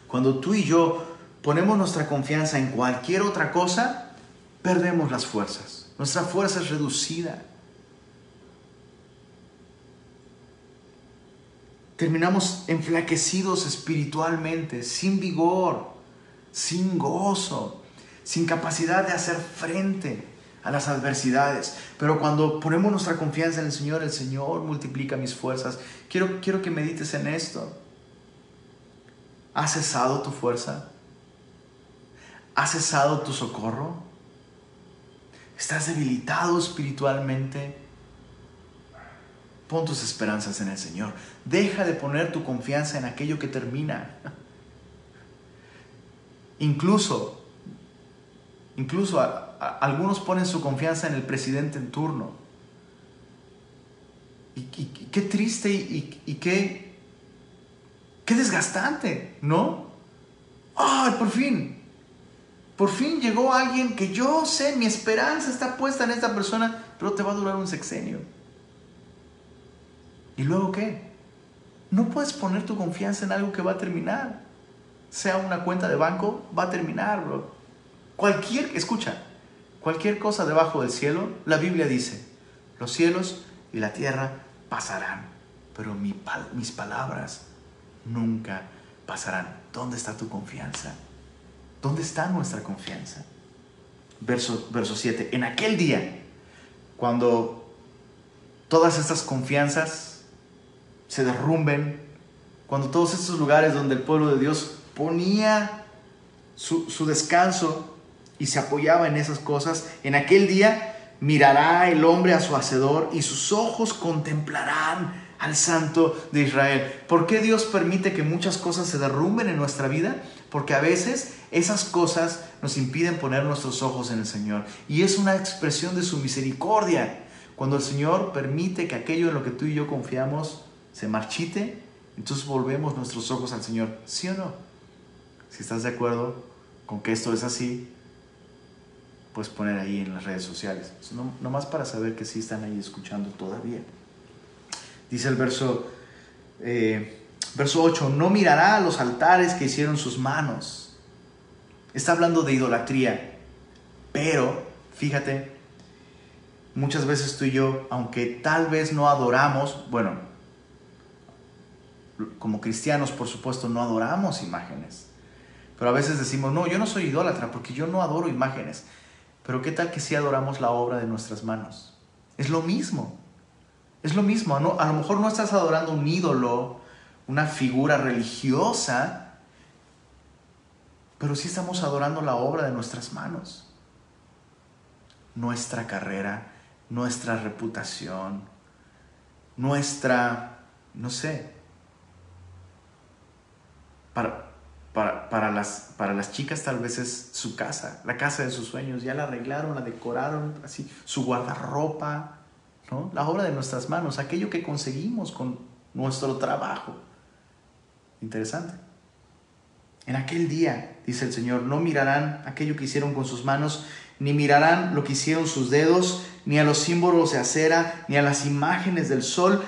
cuando tú y yo ponemos nuestra confianza en cualquier otra cosa, perdemos las fuerzas. Nuestra fuerza es reducida. terminamos enflaquecidos espiritualmente, sin vigor, sin gozo, sin capacidad de hacer frente a las adversidades. Pero cuando ponemos nuestra confianza en el Señor, el Señor multiplica mis fuerzas. Quiero, quiero que medites en esto. ¿Ha cesado tu fuerza? ¿Ha cesado tu socorro? ¿Estás debilitado espiritualmente? Pon tus esperanzas en el Señor. Deja de poner tu confianza en aquello que termina. Incluso, incluso algunos ponen su confianza en el presidente en turno. Y, qué triste y, y, qué, qué desgastante, ¿no? ¡Ay, por fin! Por fin llegó alguien que yo sé, mi esperanza está puesta en esta persona, pero te va a durar un sexenio. ¿Y luego qué? No puedes poner tu confianza en algo que va a terminar. Sea una cuenta de banco, va a terminar, bro. Cualquier, escucha, cualquier cosa debajo del cielo, la Biblia dice, los cielos y la tierra pasarán, pero mis palabras nunca pasarán. ¿Dónde está tu confianza? ¿Dónde está nuestra confianza? Verso, verso 7. En aquel día, cuando todas estas confianzas se derrumben, cuando todos estos lugares donde el pueblo de Dios ponía su, descanso y se apoyaba en esas cosas, en aquel día mirará el hombre a su hacedor y sus ojos contemplarán al santo de Israel. ¿Por qué Dios permite que muchas cosas se derrumben en nuestra vida? Porque a veces esas cosas nos impiden poner nuestros ojos en el Señor. Y es una expresión de su misericordia. Cuando el Señor permite que aquello en lo que tú y yo confiamos se marchite, entonces volvemos nuestros ojos al Señor. ¿Sí o no? Si estás de acuerdo con que esto es así, puedes poner ahí en las redes sociales. No, más para saber que sí están ahí escuchando todavía. Dice el verso, eh, verso 8, no mirará a los altares que hicieron sus manos. Está hablando de idolatría. Pero, fíjate, muchas veces tú y yo, aunque tal vez no adoramos, bueno, como cristianos, por supuesto, no adoramos imágenes. Pero a veces decimos, no, yo no soy idólatra porque yo no adoro imágenes. Pero ¿qué tal que si adoramos la obra de nuestras manos? Es lo mismo. Es lo mismo. A lo mejor no estás adorando un ídolo, una figura religiosa, pero sí estamos adorando la obra de nuestras manos. Nuestra carrera, nuestra reputación, nuestra, no sé, para para, las, para las chicas tal vez es su casa, la casa de sus sueños. Ya la arreglaron, la decoraron, así, su guardarropa, ¿no? La obra de nuestras manos, aquello que conseguimos con nuestro trabajo. Interesante. En aquel día, dice el Señor, no mirarán aquello que hicieron con sus manos, ni mirarán lo que hicieron sus dedos, ni a los símbolos de acera, ni a las imágenes del sol,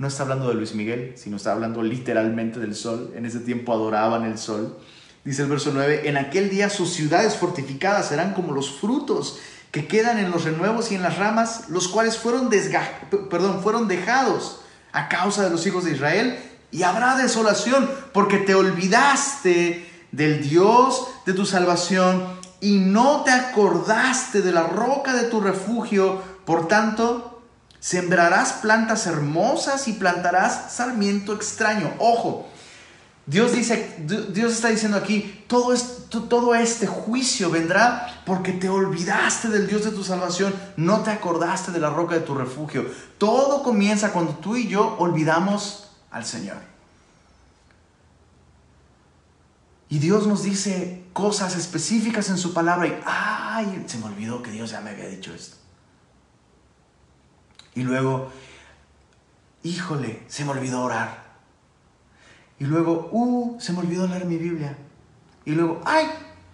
no está hablando de Luis Miguel, sino está hablando literalmente del sol. En ese tiempo adoraban el sol. Dice el verso 9, en aquel día sus ciudades fortificadas serán como los frutos que quedan en los renuevos y en las ramas, los cuales fueron, perdón, fueron dejados a causa de los hijos de Israel, y habrá desolación, porque te olvidaste del Dios de tu salvación y no te acordaste de la roca de tu refugio, por tanto, Sembrarás plantas hermosas y plantarás sarmiento extraño. Ojo, Dios dice, Dios está diciendo aquí, todo, todo este juicio vendrá porque te olvidaste del Dios de tu salvación, no te acordaste de la roca de tu refugio. Todo comienza cuando tú y yo olvidamos al Señor. Y Dios nos dice cosas específicas en su palabra y, ay, se me olvidó que Dios ya me había dicho esto. Y luego, híjole, se me olvidó orar. Y luego, uh, se me olvidó leer mi Biblia. Y luego, ay,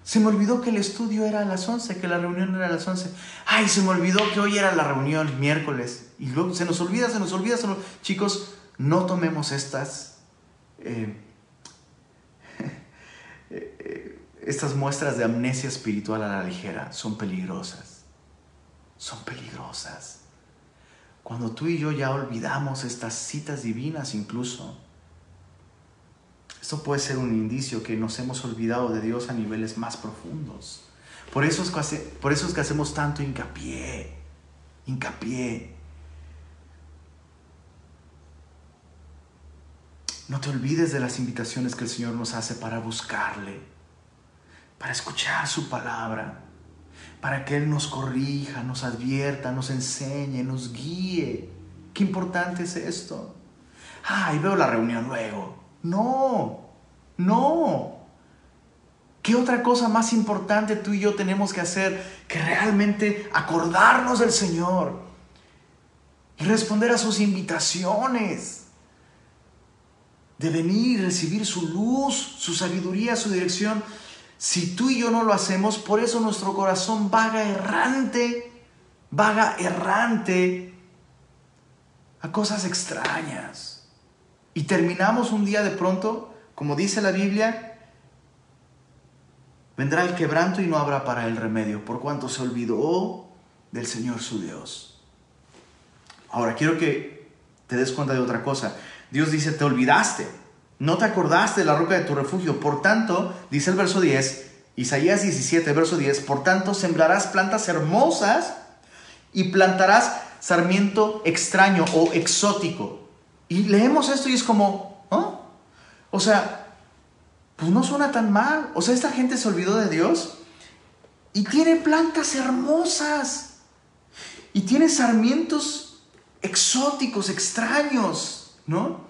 se me olvidó que el estudio era a las 11, que la reunión era a las 11. Ay, se me olvidó que hoy era la reunión, miércoles. Y luego se nos olvida, se nos olvida. Chicos, no tomemos estas, [LAUGHS] eh, estas muestras de amnesia espiritual a la ligera. Son peligrosas. Son peligrosas. Cuando tú y yo ya olvidamos estas citas divinas incluso, esto puede ser un indicio que nos hemos olvidado de Dios a niveles más profundos. Por eso es que, hacemos tanto hincapié, hincapié. No te olvides de las invitaciones que el Señor nos hace para buscarle, para escuchar su palabra para que Él nos corrija, nos advierta, nos enseñe, nos guíe. Qué importante es esto. Ay, veo la reunión luego. No, no. ¿Qué otra cosa más importante tú y yo tenemos que hacer que realmente acordarnos del Señor y responder a sus invitaciones? De venir, recibir su luz, su sabiduría, su dirección si tú y yo no lo hacemos, por eso nuestro corazón vaga errante, vaga errante a cosas extrañas. Y terminamos un día de pronto, como dice la Biblia, vendrá el quebranto y no habrá para él remedio, por cuanto se olvidó del Señor su Dios. Ahora quiero que te des cuenta de otra cosa. Dios dice, te olvidaste. No te acordaste de la roca de tu refugio. Por tanto, dice el verso 10, Isaías 17, verso 10, por tanto sembrarás plantas hermosas y plantarás sarmiento extraño o exótico. Y leemos esto y es como, ¿no? O sea, pues no suena tan mal. O sea, esta gente se olvidó de Dios y tiene plantas hermosas y tiene sarmientos exóticos, extraños, ¿no?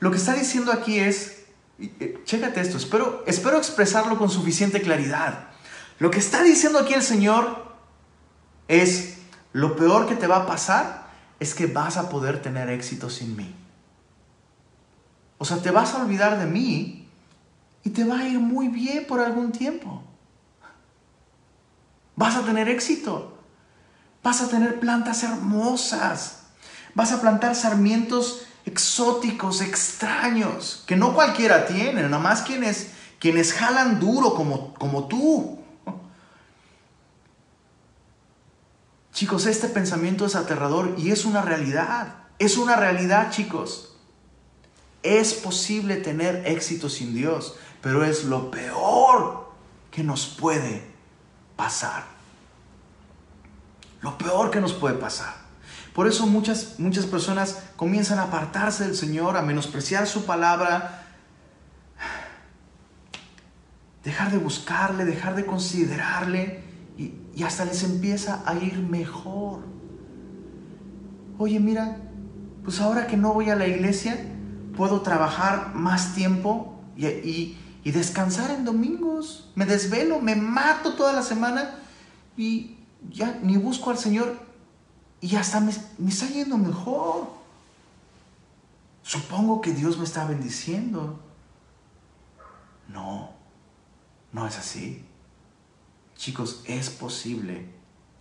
Lo que está diciendo aquí es, eh, chécate esto, espero, espero expresarlo con suficiente claridad. Lo que está diciendo aquí el Señor es, lo peor que te va a pasar es que vas a poder tener éxito sin mí. O sea, te vas a olvidar de mí y te va a ir muy bien por algún tiempo. Vas a tener éxito. Vas a tener plantas hermosas. Vas a plantar sarmientos exóticos, extraños, que no cualquiera tiene, nada más quienes, quienes jalan duro como, como tú. Chicos, este pensamiento es aterrador y es una realidad. Es una realidad, chicos. Es posible tener éxito sin Dios, pero es lo peor que nos puede pasar. Lo peor que nos puede pasar. Por eso muchas, muchas personas comienzan a apartarse del Señor, a menospreciar su palabra, dejar de buscarle, dejar de considerarle y, y hasta les empieza a ir mejor. Oye, mira, pues ahora que no voy a la iglesia, puedo trabajar más tiempo y, descansar en domingos. Me desvelo, me mato toda la semana y ya ni busco al Señor y hasta me, me está yendo mejor. Supongo que Dios me está bendiciendo. No, no es así. Chicos, es posible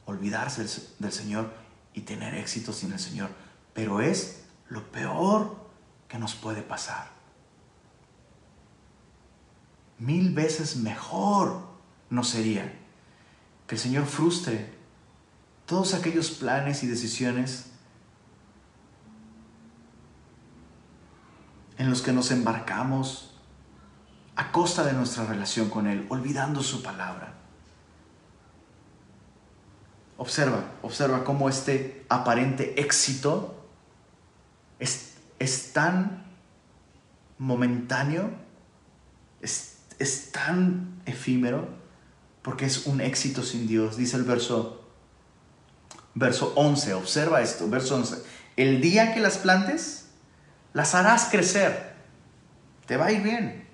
olvidarse del Señor y tener éxito sin el Señor, pero es lo peor que nos puede pasar. Mil veces mejor no sería que el Señor frustre todos aquellos planes y decisiones en los que nos embarcamos a costa de nuestra relación con Él, olvidando su palabra. Observa, observa cómo este aparente éxito es, es tan momentáneo, es, es tan efímero, porque es un éxito sin Dios. Dice el verso, verso 11, observa esto, verso 11. El día que las plantes, las harás crecer, te va a ir bien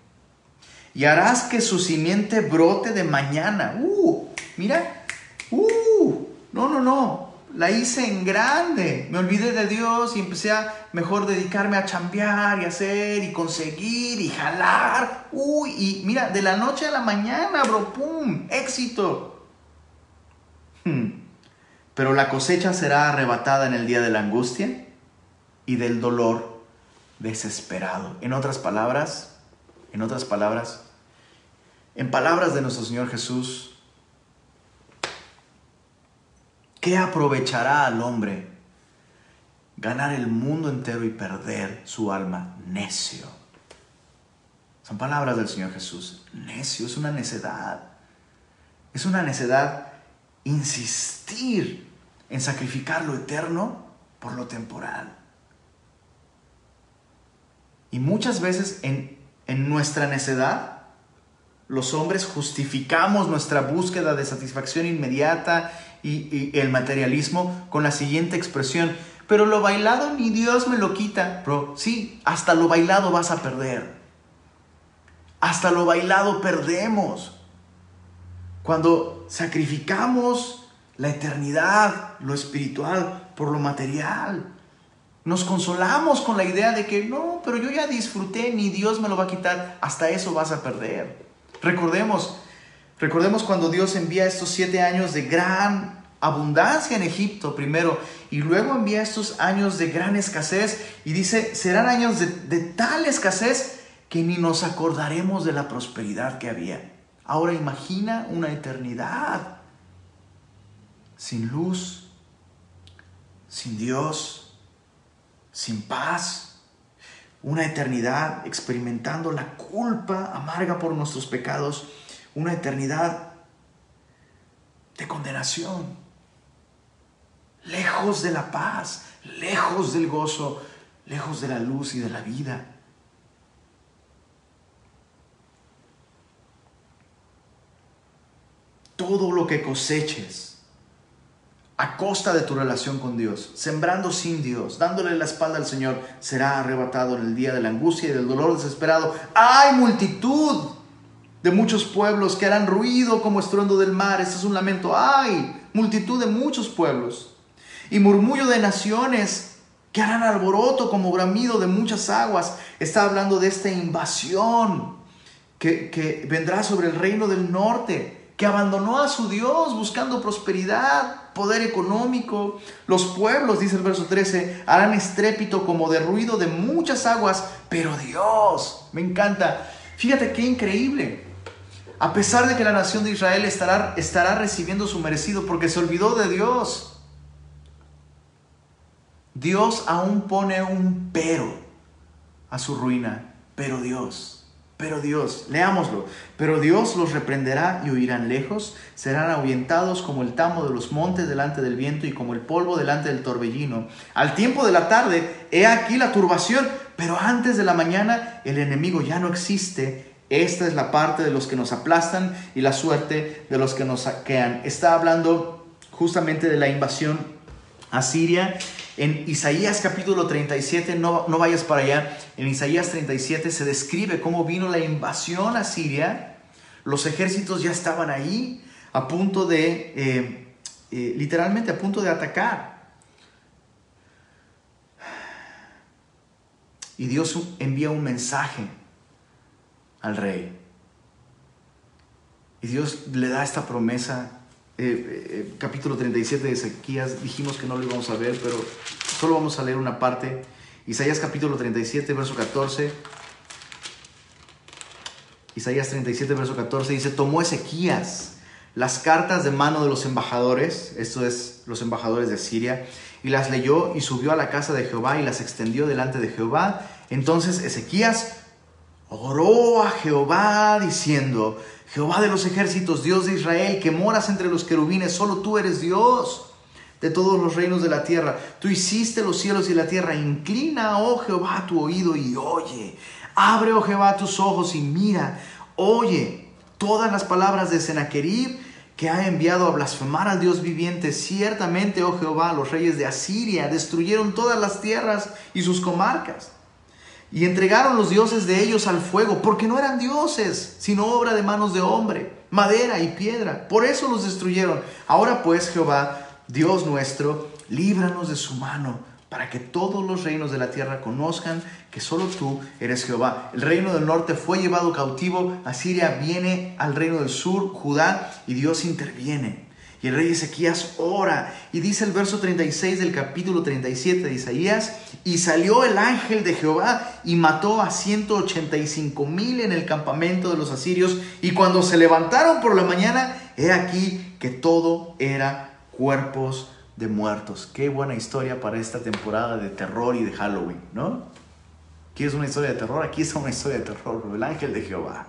y harás que su simiente brote de mañana. Uh, mira, uh, no, no, no, la hice en grande. Me olvidé de Dios y empecé a mejor dedicarme a chambear y hacer y conseguir y jalar. Uy, y mira, de la noche a la mañana, bro, pum, éxito. Hmm. Pero la cosecha será arrebatada en el día de la angustia y del dolor desesperado. En otras palabras, en otras palabras, en palabras de nuestro Señor Jesús, ¿qué aprovechará al hombre ganar el mundo entero y perder su alma necio? Son palabras del Señor Jesús. Necio es una necedad. Es una necedad insistir en sacrificar lo eterno por lo temporal. Y muchas veces en, en nuestra necedad los hombres justificamos nuestra búsqueda de satisfacción inmediata y, el materialismo con la siguiente expresión, pero lo bailado ni Dios me lo quita. Bro, sí, hasta lo bailado vas a perder. Hasta lo bailado perdemos. Cuando sacrificamos la eternidad, lo espiritual, por lo material. Nos consolamos con la idea de que no, pero yo ya disfruté, ni Dios me lo va a quitar, hasta eso vas a perder. Recordemos, recordemos cuando Dios envía estos siete años de gran abundancia en Egipto primero y luego envía estos años de gran escasez y dice, serán años de, de tal escasez que ni nos acordaremos de la prosperidad que había. Ahora imagina una eternidad sin luz, sin Dios, sin paz, una eternidad experimentando la culpa amarga por nuestros pecados, una eternidad de condenación, lejos de la paz, lejos del gozo, lejos de la luz y de la vida. Todo lo que coseches a costa de tu relación con Dios, sembrando sin Dios, dándole la espalda al Señor, será arrebatado en el día de la angustia y del dolor desesperado. Hay multitud de muchos pueblos que harán ruido como estruendo del mar. Este es un lamento. Hay multitud de muchos pueblos. Y murmullo de naciones que harán alboroto como bramido de muchas aguas. Está hablando de esta invasión que, que vendrá sobre el reino del norte que abandonó a su Dios buscando prosperidad, poder económico. Los pueblos, dice el verso 13, harán estrépito como de ruido de muchas aguas, pero Dios, me encanta. Fíjate qué increíble. A pesar de que la nación de Israel estará, estará recibiendo su merecido porque se olvidó de Dios, Dios aún pone un pero a su ruina, pero Dios pero Dios, leámoslo, pero Dios los reprenderá y huirán lejos, serán ahuyentados como el tamo de los montes delante del viento y como el polvo delante del torbellino. Al tiempo de la tarde, he aquí la turbación, pero antes de la mañana el enemigo ya no existe. Esta es la parte de los que nos aplastan y la suerte de los que nos saquean. Está hablando justamente de la invasión a Siria En Isaías capítulo 37, no, no vayas para allá, en Isaías 37 se describe cómo vino la invasión a Siria. Los ejércitos ya estaban ahí, a punto de, eh, eh, literalmente a punto de atacar. Y Dios envía un mensaje al rey. Y Dios le da esta promesa eh, eh, capítulo 37 de Ezequías, dijimos que no lo íbamos a ver, pero solo vamos a leer una parte. Isaías capítulo 37, verso 14. Isaías 37, verso 14 dice, tomó Ezequías las cartas de mano de los embajadores, esto es los embajadores de Siria, y las leyó y subió a la casa de Jehová y las extendió delante de Jehová. Entonces Ezequías oró a Jehová diciendo, Jehová de los ejércitos, Dios de Israel, que moras entre los querubines, solo tú eres Dios de todos los reinos de la tierra. Tú hiciste los cielos y la tierra. Inclina, oh Jehová, tu oído y oye. Abre, oh Jehová, tus ojos y mira. Oye todas las palabras de Sennacherib que ha enviado a blasfemar al Dios viviente. Ciertamente, oh Jehová, los reyes de Asiria destruyeron todas las tierras y sus comarcas y entregaron los dioses de ellos al fuego, porque no eran dioses, sino obra de manos de hombre, madera y piedra. Por eso los destruyeron. Ahora pues, Jehová, Dios nuestro, líbranos de su mano, para que todos los reinos de la tierra conozcan que solo tú eres Jehová. El reino del norte fue llevado cautivo, Asiria viene al reino del sur, Judá, y Dios interviene. Y el rey Ezequías ora y dice el verso 36 del capítulo 37 de Isaías, y salió el ángel de Jehová y mató a 185 mil en el campamento de los asirios, y cuando se levantaron por la mañana, he aquí que todo era cuerpos de muertos. Qué buena historia para esta temporada de terror y de Halloween, ¿no? ¿Quieres una historia de terror? Aquí está una historia de terror, el ángel de Jehová.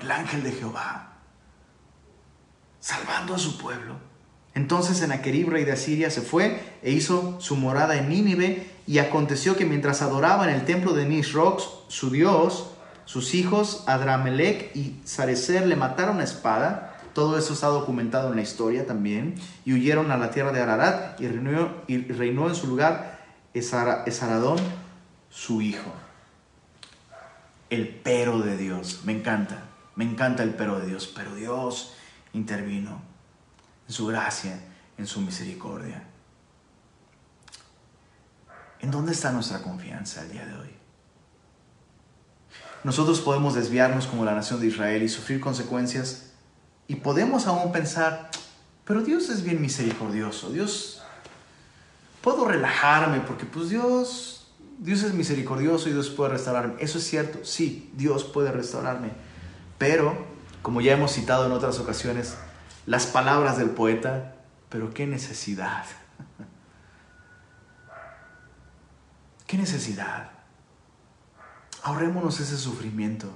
El ángel de Jehová salvando a su pueblo. Entonces Sennacherib, rey de Asiria, se fue e hizo su morada en Nínive, y aconteció que mientras adoraba en el templo de Nisroch, su dios, sus hijos Adramelech y Sarecer le mataron a espada. Todo eso está documentado en la historia también. Y huyeron a la tierra de Ararat y reinó, y reinó en su lugar Esaradón, su hijo. El pero de Dios. Me encanta. Me encanta el pero de Dios. Pero Dios intervino en su gracia, en su misericordia. ¿En dónde está nuestra confianza el día de hoy? Nosotros podemos desviarnos como la nación de Israel y sufrir consecuencias y podemos aún pensar, pero Dios es bien misericordioso, Dios, puedo relajarme porque pues Dios, Dios es misericordioso y Dios puede restaurarme. Eso es cierto, sí, Dios puede restaurarme, pero como ya hemos citado en otras ocasiones, las palabras del poeta, pero qué necesidad. [LAUGHS] ¿Qué necesidad? Ahorrémonos ese sufrimiento.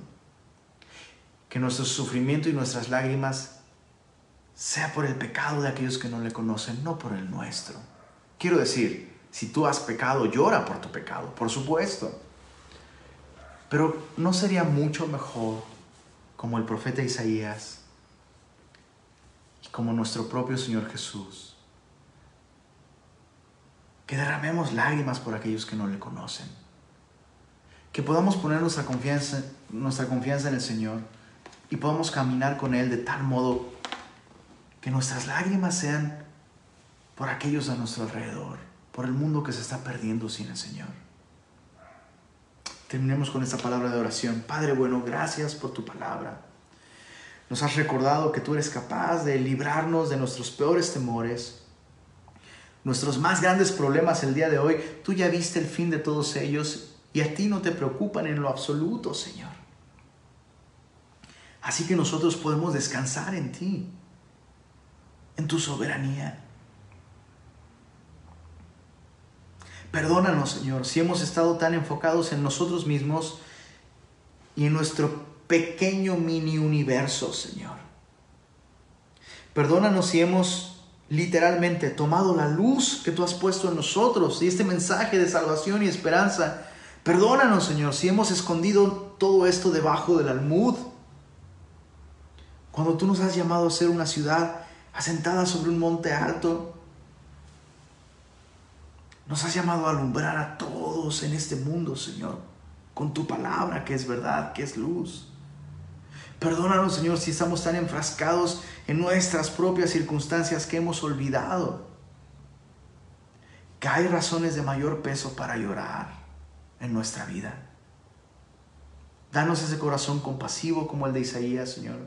Que nuestro sufrimiento y nuestras lágrimas sea por el pecado de aquellos que no le conocen, no por el nuestro. Quiero decir, si tú has pecado, llora por tu pecado, por supuesto. Pero ¿no sería mucho mejor como el profeta Isaías y como nuestro propio Señor Jesús. Que derramemos lágrimas por aquellos que no le conocen. Que podamos poner nuestra confianza, nuestra confianza en el Señor y podamos caminar con Él de tal modo que nuestras lágrimas sean por aquellos a nuestro alrededor, por el mundo que se está perdiendo sin el Señor. Terminemos con esta palabra de oración. Padre bueno, gracias por tu palabra. Nos has recordado que tú eres capaz de librarnos de nuestros peores temores, nuestros más grandes problemas el día de hoy. Tú ya viste el fin de todos ellos y a ti no te preocupan en lo absoluto, Señor. Así que nosotros podemos descansar en ti, en tu soberanía. Perdónanos, Señor, si hemos estado tan enfocados en nosotros mismos y en nuestro pequeño mini universo, Señor. Perdónanos si hemos literalmente tomado la luz que tú has puesto en nosotros y este mensaje de salvación y esperanza. Perdónanos, Señor, si hemos escondido todo esto debajo del almud. Cuando tú nos has llamado a ser una ciudad asentada sobre un monte alto, Nos has llamado a alumbrar a todos en este mundo, Señor, con tu palabra que es verdad, que es luz. Perdónanos, Señor, si estamos tan enfrascados en nuestras propias circunstancias que hemos olvidado que hay razones de mayor peso para llorar en nuestra vida. Danos ese corazón compasivo como el de Isaías, Señor,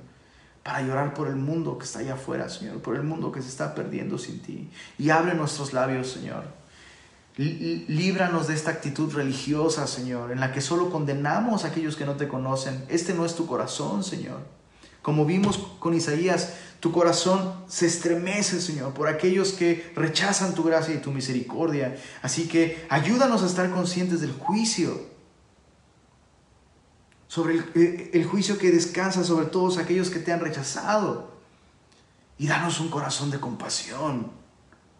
para llorar por el mundo que está allá afuera, Señor, por el mundo que se está perdiendo sin ti. Y abre nuestros labios, Señor. Líbranos de esta actitud religiosa, Señor, en la que solo condenamos a aquellos que no te conocen. Este no es tu corazón, Señor. Como vimos con Isaías, tu corazón se estremece, Señor, por aquellos que rechazan tu gracia y tu misericordia. Así que ayúdanos a estar conscientes del juicio, sobre el, eh, el juicio que descansa sobre todos aquellos que te han rechazado. Y danos un corazón de compasión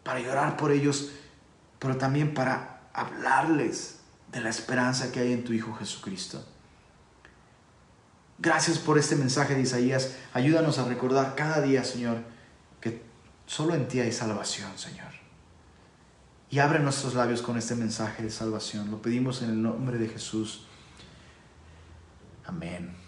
para llorar por ellos pero también para hablarles de la esperanza que hay en tu Hijo Jesucristo. Gracias por este mensaje de Isaías. Ayúdanos a recordar cada día, Señor, que solo en ti hay salvación, Señor. Y abre nuestros labios con este mensaje de salvación. Lo pedimos en el nombre de Jesús. Amén.